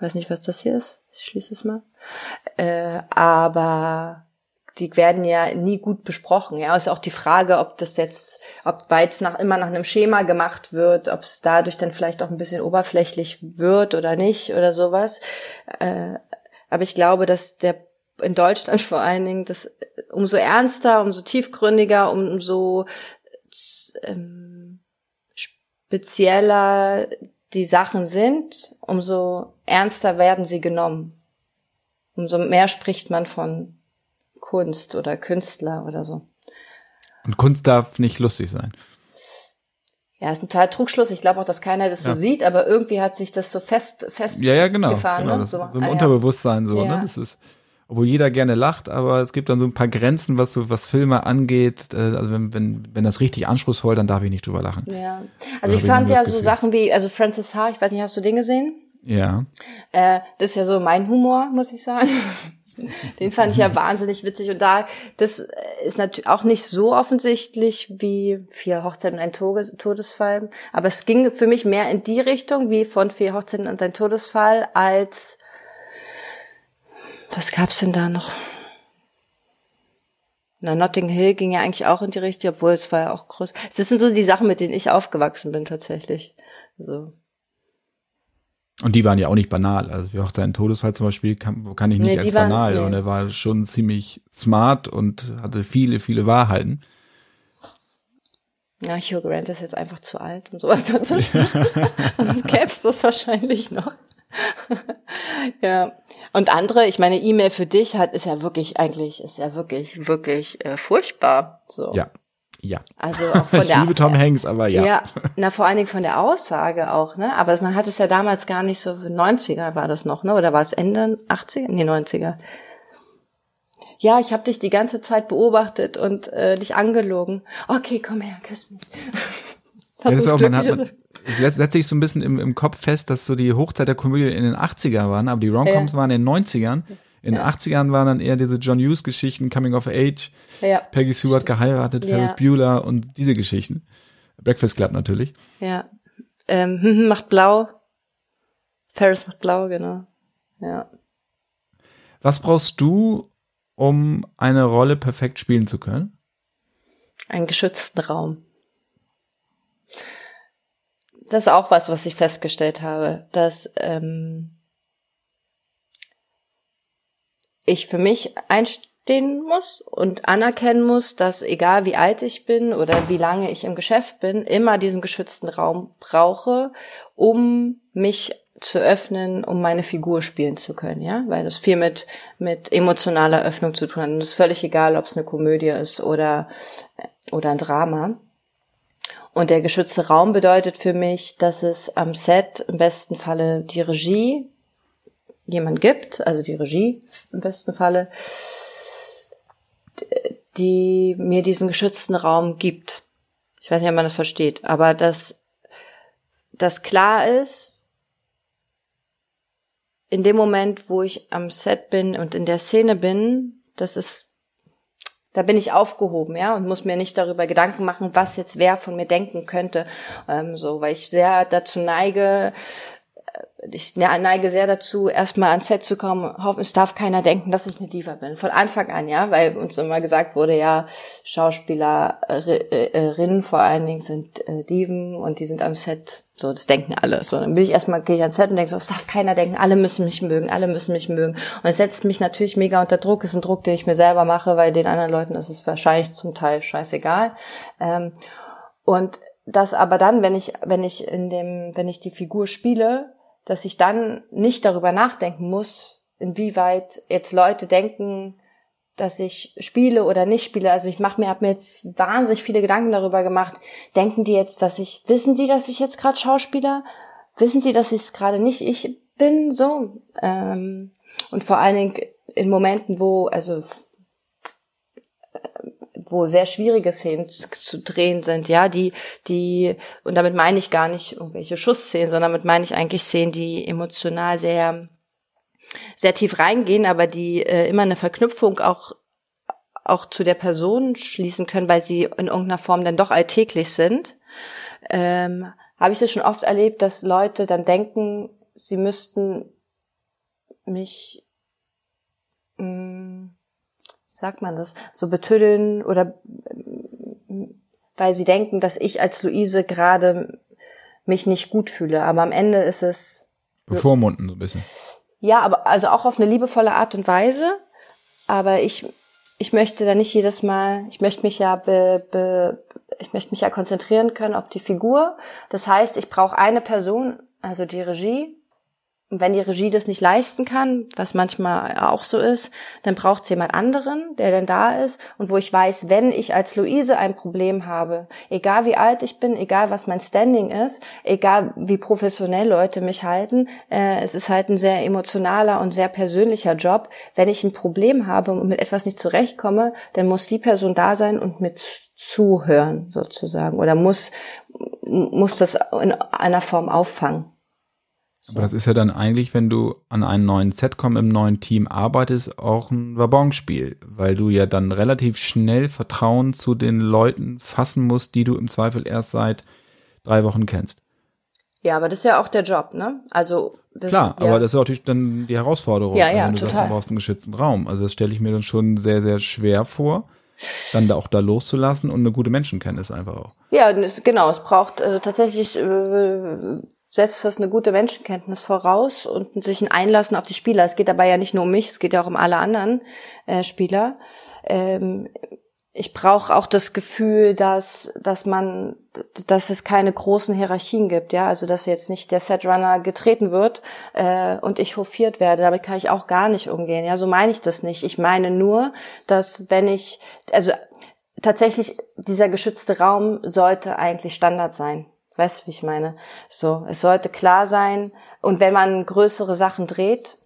Weiß nicht, was das hier ist. Ich schließe es mal. Äh, aber die werden ja nie gut besprochen. Ja, ist auch die Frage, ob das jetzt, ob Weiz nach immer nach einem Schema gemacht wird, ob es dadurch dann vielleicht auch ein bisschen oberflächlich wird oder nicht oder sowas. Äh, aber ich glaube, dass der in Deutschland vor allen Dingen, das umso ernster, umso tiefgründiger, umso ähm, spezieller die Sachen sind, umso ernster werden sie genommen. Umso mehr spricht man von Kunst oder Künstler oder so. Und Kunst darf nicht lustig sein. Ja, ist ein total Trugschluss. Ich glaube auch, dass keiner das ja. so sieht, aber irgendwie hat sich das so fest, fest ja, ja, genau, gefahren. Genau, ne? so, so im ah, Unterbewusstsein so, ja. ne? Das ist, obwohl jeder gerne lacht, aber es gibt dann so ein paar Grenzen, was so was Filme angeht. Äh, also wenn, wenn, wenn das richtig anspruchsvoll, dann darf ich nicht drüber lachen. Ja. Also ich fand ja so Sachen wie, also Francis H., ich weiß nicht, hast du den gesehen? Ja. Äh, das ist ja so mein Humor, muss ich sagen. Den fand ich ja wahnsinnig witzig und da, das ist natürlich auch nicht so offensichtlich wie Vier Hochzeiten und ein Todesfall, aber es ging für mich mehr in die Richtung wie von Vier Hochzeiten und ein Todesfall als was gab's denn da noch? Na, Notting Hill ging ja eigentlich auch in die Richtung, obwohl es war ja auch groß. Das sind so die Sachen, mit denen ich aufgewachsen bin tatsächlich. So. Und die waren ja auch nicht banal. Also wie auch sein Todesfall zum Beispiel kann, kann ich nicht nee, als banal. Waren, nee. Und er war schon ziemlich smart und hatte viele, viele Wahrheiten. Ja, Hugh Grant ist jetzt einfach zu alt, um sowas zu schreiben. Sonst gäbe es das wahrscheinlich noch. ja. Und andere, ich meine, E-Mail für dich hat, ist ja wirklich eigentlich, ist ja wirklich, wirklich äh, furchtbar. So. Ja, ja. Also auch von der. ich liebe Tom Hanks, aber ja. Ja, na vor allen Dingen von der Aussage auch, ne? Aber man hat es ja damals gar nicht so, 90er war das noch, ne? Oder war es Ende 80er? Nee, 90er. Ja, ich habe dich die ganze Zeit beobachtet und äh, dich angelogen. Okay, komm her, küss mich. ja, das ist auch, man hat, man, es setzt, sich so ein bisschen im, im Kopf fest, dass so die Hochzeit der Komödie in den 80er waren, aber die Romcoms ja. waren in den 90ern. In den 80ern waren dann eher diese John Hughes Geschichten, Coming of Age, ja. Peggy Sue hat geheiratet, ja. Ferris Bueller und diese Geschichten. Breakfast Club natürlich. Ja. Ähm, hm, hm, macht blau. Ferris macht blau, genau. Ja. Was brauchst du, um eine Rolle perfekt spielen zu können? Einen geschützten Raum. Das ist auch was, was ich festgestellt habe, dass ähm, ich für mich einstehen muss und anerkennen muss, dass egal wie alt ich bin oder wie lange ich im Geschäft bin, immer diesen geschützten Raum brauche, um mich zu öffnen, um meine Figur spielen zu können, ja, weil das viel mit mit emotionaler Öffnung zu tun hat. Und es ist völlig egal, ob es eine Komödie ist oder oder ein Drama. Und der geschützte Raum bedeutet für mich, dass es am Set im besten Falle die Regie jemand gibt, also die Regie im besten Falle, die mir diesen geschützten Raum gibt. Ich weiß nicht, ob man das versteht, aber dass das klar ist, in dem Moment, wo ich am Set bin und in der Szene bin, das ist, da bin ich aufgehoben, ja, und muss mir nicht darüber Gedanken machen, was jetzt wer von mir denken könnte, ähm, so, weil ich sehr dazu neige, ich neige sehr dazu, erstmal ans Set zu kommen, hoffen, es darf keiner denken, dass ich eine Diva bin. Von Anfang an, ja, weil uns immer gesagt wurde, ja, Schauspielerinnen vor allen Dingen sind äh, Diven und die sind am Set, so, das denken alle. So, dann bin ich erstmal, gehe ich ans Set und denke so, es darf keiner denken, alle müssen mich mögen, alle müssen mich mögen. Und es setzt mich natürlich mega unter Druck, ist ein Druck, den ich mir selber mache, weil den anderen Leuten ist es wahrscheinlich zum Teil scheißegal. Ähm, und das aber dann, wenn ich, wenn ich in dem, wenn ich die Figur spiele, dass ich dann nicht darüber nachdenken muss, inwieweit jetzt Leute denken, dass ich spiele oder nicht spiele. Also ich mache mir, habe mir jetzt wahnsinnig viele Gedanken darüber gemacht. Denken die jetzt, dass ich, wissen sie, dass ich jetzt gerade Schauspieler? Wissen sie, dass ich es gerade nicht ich bin? So. Ähm, und vor allen Dingen in Momenten, wo, also wo sehr schwierige Szenen zu drehen sind, ja, die, die, und damit meine ich gar nicht irgendwelche Schussszenen, sondern damit meine ich eigentlich Szenen, die emotional sehr, sehr tief reingehen, aber die äh, immer eine Verknüpfung auch auch zu der Person schließen können, weil sie in irgendeiner Form dann doch alltäglich sind. Ähm, Habe ich das schon oft erlebt, dass Leute dann denken, sie müssten mich mh, mm, sagt man das, so betüddeln oder weil sie denken, dass ich als Luise gerade mich nicht gut fühle. Aber am Ende ist es. Bevormunden so ein bisschen. Ja, aber also auch auf eine liebevolle Art und Weise. Aber ich, ich möchte da nicht jedes Mal, ich möchte mich ja be, be, ich möchte mich ja konzentrieren können auf die Figur. Das heißt, ich brauche eine Person, also die Regie, und wenn die Regie das nicht leisten kann, was manchmal auch so ist, dann braucht es jemand anderen, der dann da ist und wo ich weiß, wenn ich als Luise ein Problem habe, egal wie alt ich bin, egal was mein Standing ist, egal wie professionell Leute mich halten, äh, es ist halt ein sehr emotionaler und sehr persönlicher Job. Wenn ich ein Problem habe und mit etwas nicht zurechtkomme, dann muss die Person da sein und mit zuhören sozusagen oder muss muss das in einer Form auffangen. Aber das ist ja dann eigentlich, wenn du an einem neuen Setcom im neuen Team arbeitest, auch ein Wabonspiel, weil du ja dann relativ schnell Vertrauen zu den Leuten fassen musst, die du im Zweifel erst seit drei Wochen kennst. Ja, aber das ist ja auch der Job, ne? Also das, klar, ja. aber das ist auch die, dann die Herausforderung, ja, ja, wenn du total. sagst, du brauchst einen geschützten Raum. Also das stelle ich mir dann schon sehr, sehr schwer vor. dann da auch da loszulassen und eine gute Menschenkenntnis einfach auch. Ja, genau, es braucht also tatsächlich äh, setzt das eine gute Menschenkenntnis voraus und sich ein Einlassen auf die Spieler. Es geht dabei ja nicht nur um mich, es geht ja auch um alle anderen äh, Spieler. Ähm, ich brauche auch das Gefühl, dass dass man, dass es keine großen Hierarchien gibt, ja, also dass jetzt nicht der Setrunner getreten wird äh, und ich hofiert werde. Damit kann ich auch gar nicht umgehen. Ja, so meine ich das nicht. Ich meine nur, dass wenn ich, also tatsächlich dieser geschützte Raum sollte eigentlich Standard sein. Weißt du, wie ich meine? So, es sollte klar sein. Und wenn man größere Sachen dreht,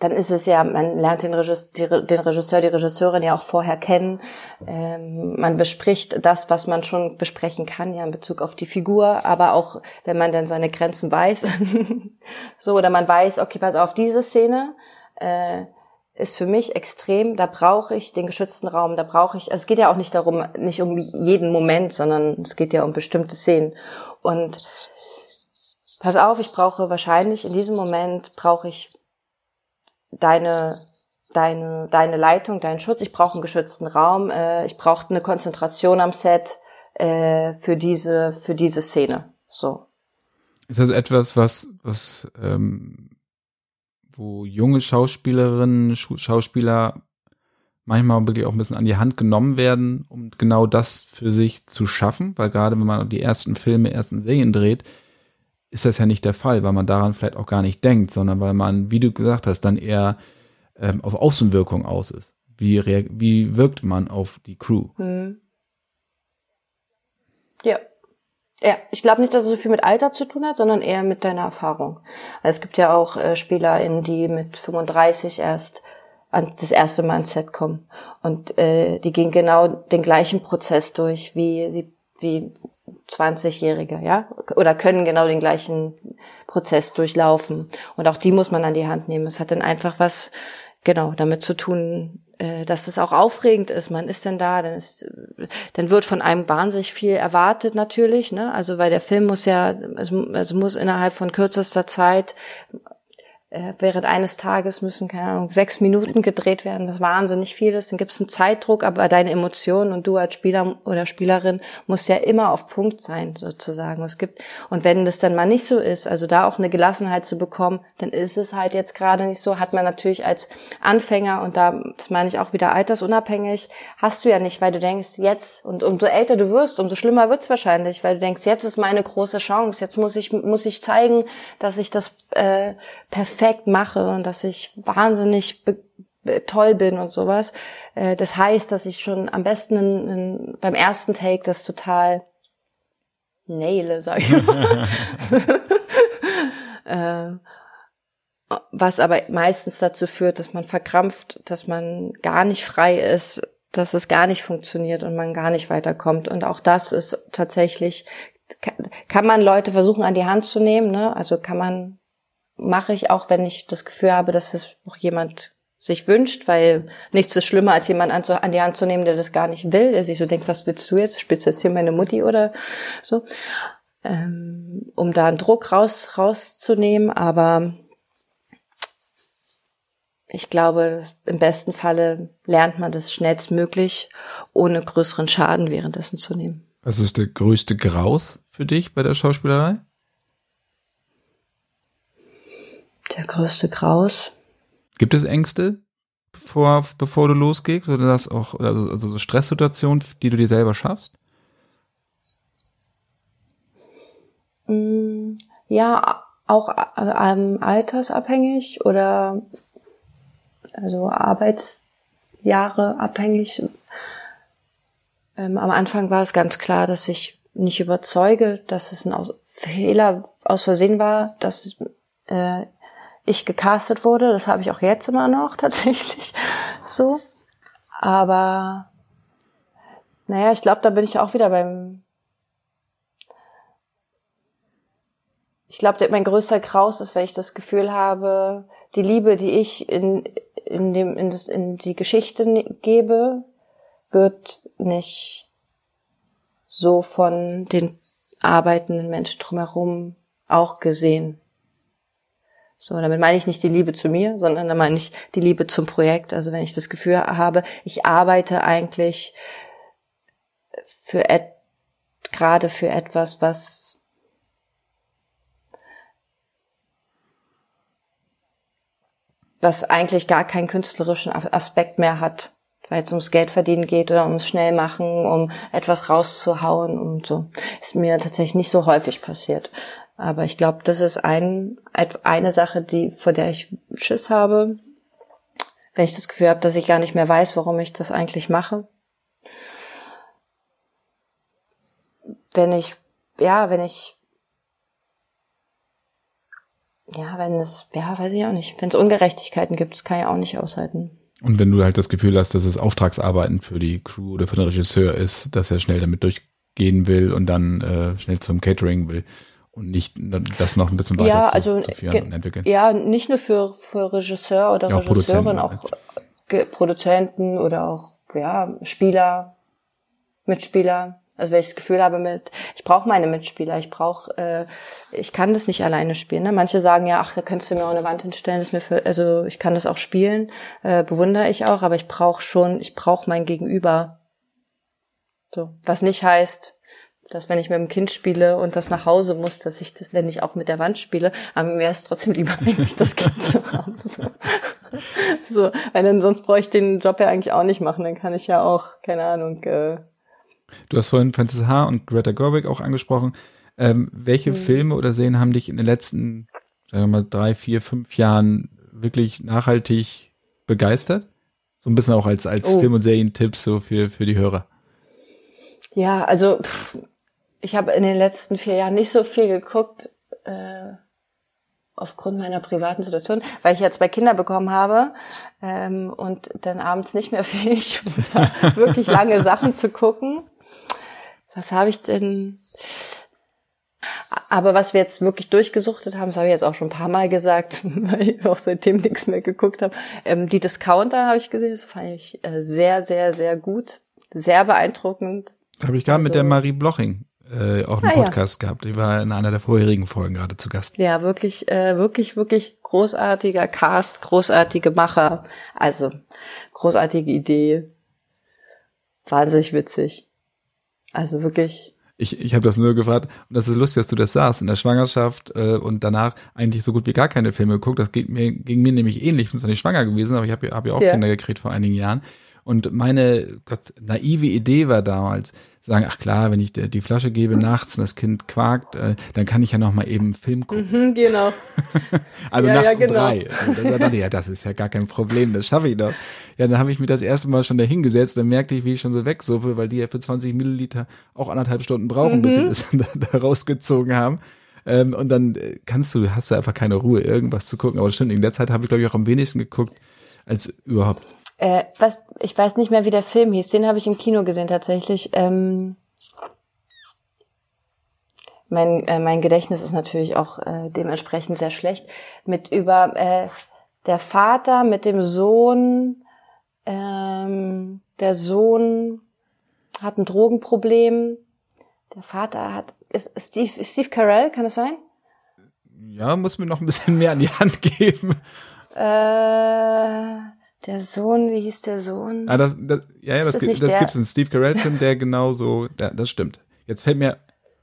dann ist es ja, man lernt den Regisseur, den Regisseur, die Regisseurin ja auch vorher kennen. Ähm, man bespricht das, was man schon besprechen kann, ja, in Bezug auf die Figur, aber auch, wenn man dann seine Grenzen weiß. so, oder man weiß, okay, pass auf, diese Szene, äh, ist für mich extrem, da brauche ich den geschützten Raum, da brauche ich, also es geht ja auch nicht darum, nicht um jeden Moment, sondern es geht ja um bestimmte Szenen. Und pass auf, ich brauche wahrscheinlich in diesem Moment brauche ich deine deine deine Leitung, deinen Schutz. Ich brauche einen geschützten Raum. Äh, ich brauche eine Konzentration am Set äh, für diese für diese Szene. So. Ist das etwas, was was ähm, wo junge Schauspielerinnen, Schauspieler manchmal wirklich auch ein bisschen an die Hand genommen werden, um genau das für sich zu schaffen, weil gerade wenn man die ersten Filme, ersten Serien dreht, ist das ja nicht der Fall, weil man daran vielleicht auch gar nicht denkt, sondern weil man, wie du gesagt hast, dann eher ähm, auf Außenwirkung aus ist. Wie, wie wirkt man auf die Crew? Hm. Ja, ja, ich glaube nicht, dass es so viel mit Alter zu tun hat, sondern eher mit deiner Erfahrung. Es gibt ja auch äh, SpielerInnen, die mit 35 erst an, das erste Mal ins Set kommen. Und äh, die gehen genau den gleichen Prozess durch wie sie wie 20-Jährige, ja, oder können genau den gleichen Prozess durchlaufen. Und auch die muss man an die Hand nehmen. Es hat dann einfach was, genau, damit zu tun, äh, dass es auch aufregend ist. Man ist denn da, dann ist, dann wird von einem wahnsinnig viel erwartet natürlich, ne? Also weil der Film muss ja, es, es muss innerhalb von kürzester Zeit äh, während eines Tages müssen, keine Ahnung, sechs Minuten gedreht werden, das wahnsinnig viel ist. Dann gibt es einen Zeitdruck, aber deine Emotionen und du als Spieler oder Spielerin musst ja immer auf Punkt sein, sozusagen. Es gibt, und wenn das dann mal nicht so ist, also da auch eine Gelassenheit zu bekommen, dann ist es halt jetzt gerade nicht so, hat man natürlich als Anfänger, und da, das meine ich auch wieder altersunabhängig, hast du ja nicht, weil du denkst, jetzt, und umso älter du wirst, umso schlimmer wird's wahrscheinlich, weil du denkst, jetzt ist meine große Chance, jetzt muss ich, muss ich zeigen, dass ich das äh, perfekt perfekt mache und dass ich wahnsinnig toll bin und sowas. Äh, das heißt, dass ich schon am besten in, in, beim ersten Take das total naile, sag ich mal. äh, was aber meistens dazu führt, dass man verkrampft, dass man gar nicht frei ist, dass es gar nicht funktioniert und man gar nicht weiterkommt. Und auch das ist tatsächlich, kann man Leute versuchen an die Hand zu nehmen, ne? Also kann man mache ich auch, wenn ich das Gefühl habe, dass es auch jemand sich wünscht, weil nichts ist schlimmer, als jemand an, die Hand zu nehmen, der das gar nicht will, der sich so denkt, was willst du jetzt? Du jetzt hier meine Mutti oder so? Ähm, um da einen Druck raus, rauszunehmen, aber ich glaube, im besten Falle lernt man das schnellstmöglich, ohne größeren Schaden währenddessen zu nehmen. Was ist der größte Graus für dich bei der Schauspielerei? Der größte Graus. Gibt es Ängste, bevor, bevor du losgehst? Oder das auch, also, also Stresssituationen, die du dir selber schaffst? Mm, ja, auch ähm, altersabhängig oder also Arbeitsjahre abhängig. Ähm, am Anfang war es ganz klar, dass ich nicht überzeuge, dass es ein aus Fehler aus Versehen war, dass äh, ich gecastet wurde. Das habe ich auch jetzt immer noch tatsächlich so. Aber naja, ich glaube, da bin ich auch wieder beim. Ich glaube, mein größter Kraus ist, wenn ich das Gefühl habe, die Liebe, die ich in, in, dem, in, das, in die Geschichte gebe, wird nicht so von den arbeitenden Menschen drumherum auch gesehen So, damit meine ich nicht die Liebe zu mir, sondern da meine ich die Liebe zum Projekt. Also wenn ich das Gefühl habe, ich arbeite eigentlich für et gerade für etwas, was was eigentlich gar keinen künstlerischen Aspekt mehr hat, weil es ums Geld verdienen geht oder ums Schnellmachen, um etwas rauszuhauen und so. Ist mir tatsächlich nicht so häufig passiert. Aber ich glaube, das ist ein, eine Sache, die, vor der ich Schiss habe, wenn ich das Gefühl habe, dass ich gar nicht mehr weiß, warum ich das eigentlich mache. Wenn ich, ja, wenn ich, ja, wenn es, ja, weiß ich auch nicht, wenn es Ungerechtigkeiten gibt, das kann ich auch nicht aushalten. Und wenn du halt das Gefühl hast, dass es Auftragsarbeiten für die Crew oder für den Regisseur ist, dass er schnell damit durchgehen will und dann äh, schnell zum Catering will, und nicht das noch ein bisschen weiter ja, zu, also, zu führen und entwickeln. Ja, nicht nur für, für Regisseur oder ja, auch Regisseurin, auch Produzenten, Produzenten oder auch ja, Spieler, Mitspieler. Also wenn ich das Gefühl habe mit, ich brauche meine Mitspieler, ich brauche, äh, ich kann das nicht alleine spielen. Ne? Manche sagen ja, ach, da könntest du mir auch eine Wand hinstellen, das ist mir für, also ich kann das auch spielen, äh, bewundere ich auch, aber ich brauche schon, ich brauche mein Gegenüber. So, was nicht heißt, dass wenn ich mit dem Kind spiele und das nach Hause muss, dass ich das, wenn ich auch mit der Wand spiele, aber mir wäre es trotzdem lieber eigentlich, das Kind zu haben. So. so, weil dann sonst bräuchte ich den Job ja eigentlich auch nicht machen, dann kann ich ja auch, keine Ahnung. Äh du hast vorhin Francis H. und Greta Gerwig auch angesprochen. Ähm, welche mhm. Filme oder Serien haben dich in den letzten, sagen wir mal, drei, vier, fünf Jahren wirklich nachhaltig begeistert? So ein bisschen auch als, als oh. Film- und Serientipps so für, für die Hörer. Ja, also pff, ich habe in den letzten vier Jahren nicht so viel geguckt, äh, aufgrund meiner privaten Situation, weil ich jetzt zwei Kinder bekommen habe ähm, und dann abends nicht mehr fähig war, wirklich lange Sachen zu gucken. Was habe ich denn? Aber was wir jetzt wirklich durchgesuchtet haben, das habe ich jetzt auch schon ein paar Mal gesagt, weil ich auch seitdem nichts mehr geguckt habe. Ähm, die Discounter habe ich gesehen, das fand ich äh, sehr, sehr, sehr gut, sehr beeindruckend. Habe ich gerade also, mit der Marie Bloching äh, auch einen ah, Podcast ja. gehabt. Die war in einer der vorherigen Folgen gerade zu Gast. Ja, wirklich, äh, wirklich, wirklich großartiger Cast, großartige Macher. Also großartige Idee. Wahnsinnig witzig. Also wirklich. Ich, ich habe das nur gefragt und das ist lustig, dass du das sagst. In der Schwangerschaft äh, und danach eigentlich so gut wie gar keine Filme geguckt. Das ging mir, ging mir nämlich ähnlich. Ich bin zwar nicht schwanger gewesen, aber ich habe hab ja auch ja. Kinder gekriegt vor einigen Jahren. Und meine Gott, naive Idee war damals, sagen, ach klar, wenn ich die Flasche gebe nachts und das Kind quakt, äh, dann kann ich ja noch mal eben einen Film gucken. Mhm, genau. also ja, nachts ja, genau. um drei. Und dann ja, das ist ja gar kein Problem, das schaffe ich doch. Ja, dann habe ich mir das erste Mal schon da hingesetzt, dann merkte ich, wie ich schon so wegsuppe, weil die ja für 20 Milliliter auch anderthalb Stunden brauchen, mhm. bis sie das da, da rausgezogen haben. Ähm, und dann äh, kannst du, hast du einfach keine Ruhe, irgendwas zu gucken. Aber stimmt, in der Zeit habe ich, glaube ich, auch am wenigsten geguckt als überhaupt. Äh, was, ich weiß nicht mehr, wie der Film hieß. Den habe ich im Kino gesehen tatsächlich. Ähm, mein, äh, mein Gedächtnis ist natürlich auch äh, dementsprechend sehr schlecht. Mit über äh, der Vater mit dem Sohn. Ähm, der Sohn hat ein Drogenproblem. Der Vater hat ist Steve, ist Steve Carell, kann das sein? Ja, muss mir noch ein bisschen mehr an die Hand geben. Äh, der Sohn, wie hieß der Sohn? Ah, das, das, ja, ja, das, das, das gibt's in Steve Carell-Film, der genau so, ja, das stimmt. Jetzt fällt mir.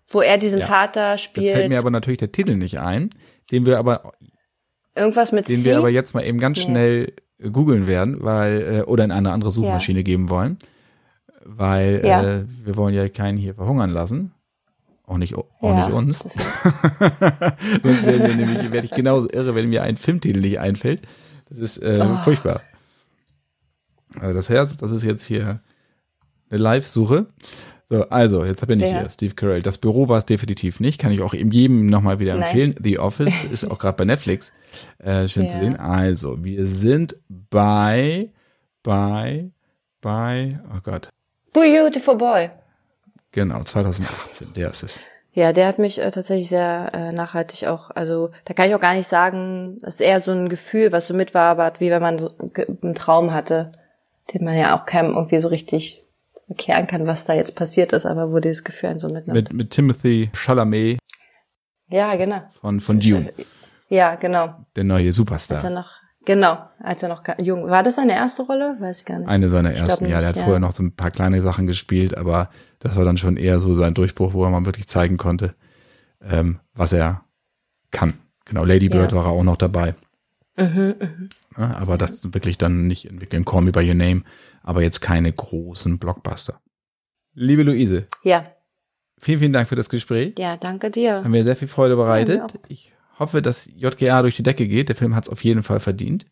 Wo er diesen ja, Vater spielt. Jetzt fällt mir aber natürlich der Titel nicht ein, den wir aber. Irgendwas mit Den C? wir aber jetzt mal eben ganz schnell nee. googeln werden, weil, äh, oder in eine andere Suchmaschine ja. geben wollen. Weil äh, wir wollen ja keinen hier verhungern lassen. Auch nicht, auch ja, nicht uns. Sonst werden wir nämlich, werde ich genauso irre, wenn mir ein Filmtitel nicht einfällt. Das ist äh, oh. furchtbar. Also das Herz, das ist jetzt hier eine Live-Suche. So, also, jetzt habe ich nicht ja. hier Steve Carell. Das Büro war es definitiv nicht. Kann ich auch jedem nochmal wieder empfehlen. Nein. The Office ist auch gerade bei Netflix. Äh, schön ja. zu sehen. Also, wir sind bei, bei, bei, oh Gott. Beautiful Boy. Genau, 2018, der ist es. Ja, der hat mich äh, tatsächlich sehr äh, nachhaltig auch, also da kann ich auch gar nicht sagen, das ist eher so ein Gefühl, was so mitwabert, wie wenn man so einen Traum hatte den man ja auch keinem irgendwie so richtig erklären kann, was da jetzt passiert ist, aber wo dieses Gefühl einen so mitnimmt. Mit, mit Timothy Chalamet. Ja, genau. Von, von Dune. Ja, genau. Der neue Superstar. Als er noch, genau, als er noch jung war. das seine erste Rolle? Weiß ich gar nicht. Eine seiner ersten, ja. Der hat ja. vorher noch so ein paar kleine Sachen gespielt, aber das war dann schon eher so sein Durchbruch, wo er mal wirklich zeigen konnte, ähm, was er kann. Genau, Lady Bird ja. war er auch noch dabei. Mhm, mh. aber das wirklich dann nicht entwickeln. Call Me By Your Name, aber jetzt keine großen Blockbuster. Liebe Luise. Ja. Vielen, vielen Dank für das Gespräch. Ja, danke dir. Haben mir sehr viel Freude bereitet. Ja, ich hoffe, dass JGA durch die Decke geht. Der Film hat es auf jeden Fall verdient.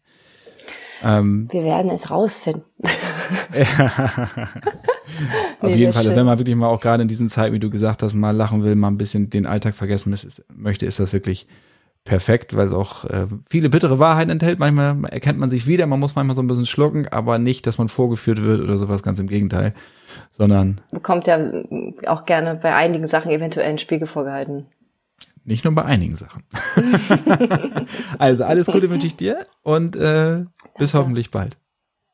Ähm, Wir werden es rausfinden. auf nee, jeden Fall, schön. wenn man wirklich mal auch gerade in diesen Zeiten, wie du gesagt hast, mal lachen will, mal ein bisschen den Alltag vergessen möchte, ist das wirklich perfekt, weil es auch äh, viele bittere Wahrheiten enthält. Manchmal erkennt man sich wieder, man muss manchmal so ein bisschen schlucken, aber nicht, dass man vorgeführt wird oder sowas, ganz im Gegenteil, sondern. Bekommt ja auch gerne bei einigen Sachen eventuell einen Spiegel vorgehalten. Nicht nur bei einigen Sachen. also alles Gute wünsche ich dir und äh, bis hoffentlich bald.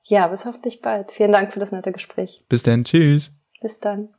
Ja, bis hoffentlich bald. Vielen Dank für das nette Gespräch. Bis dann. Tschüss. Bis dann.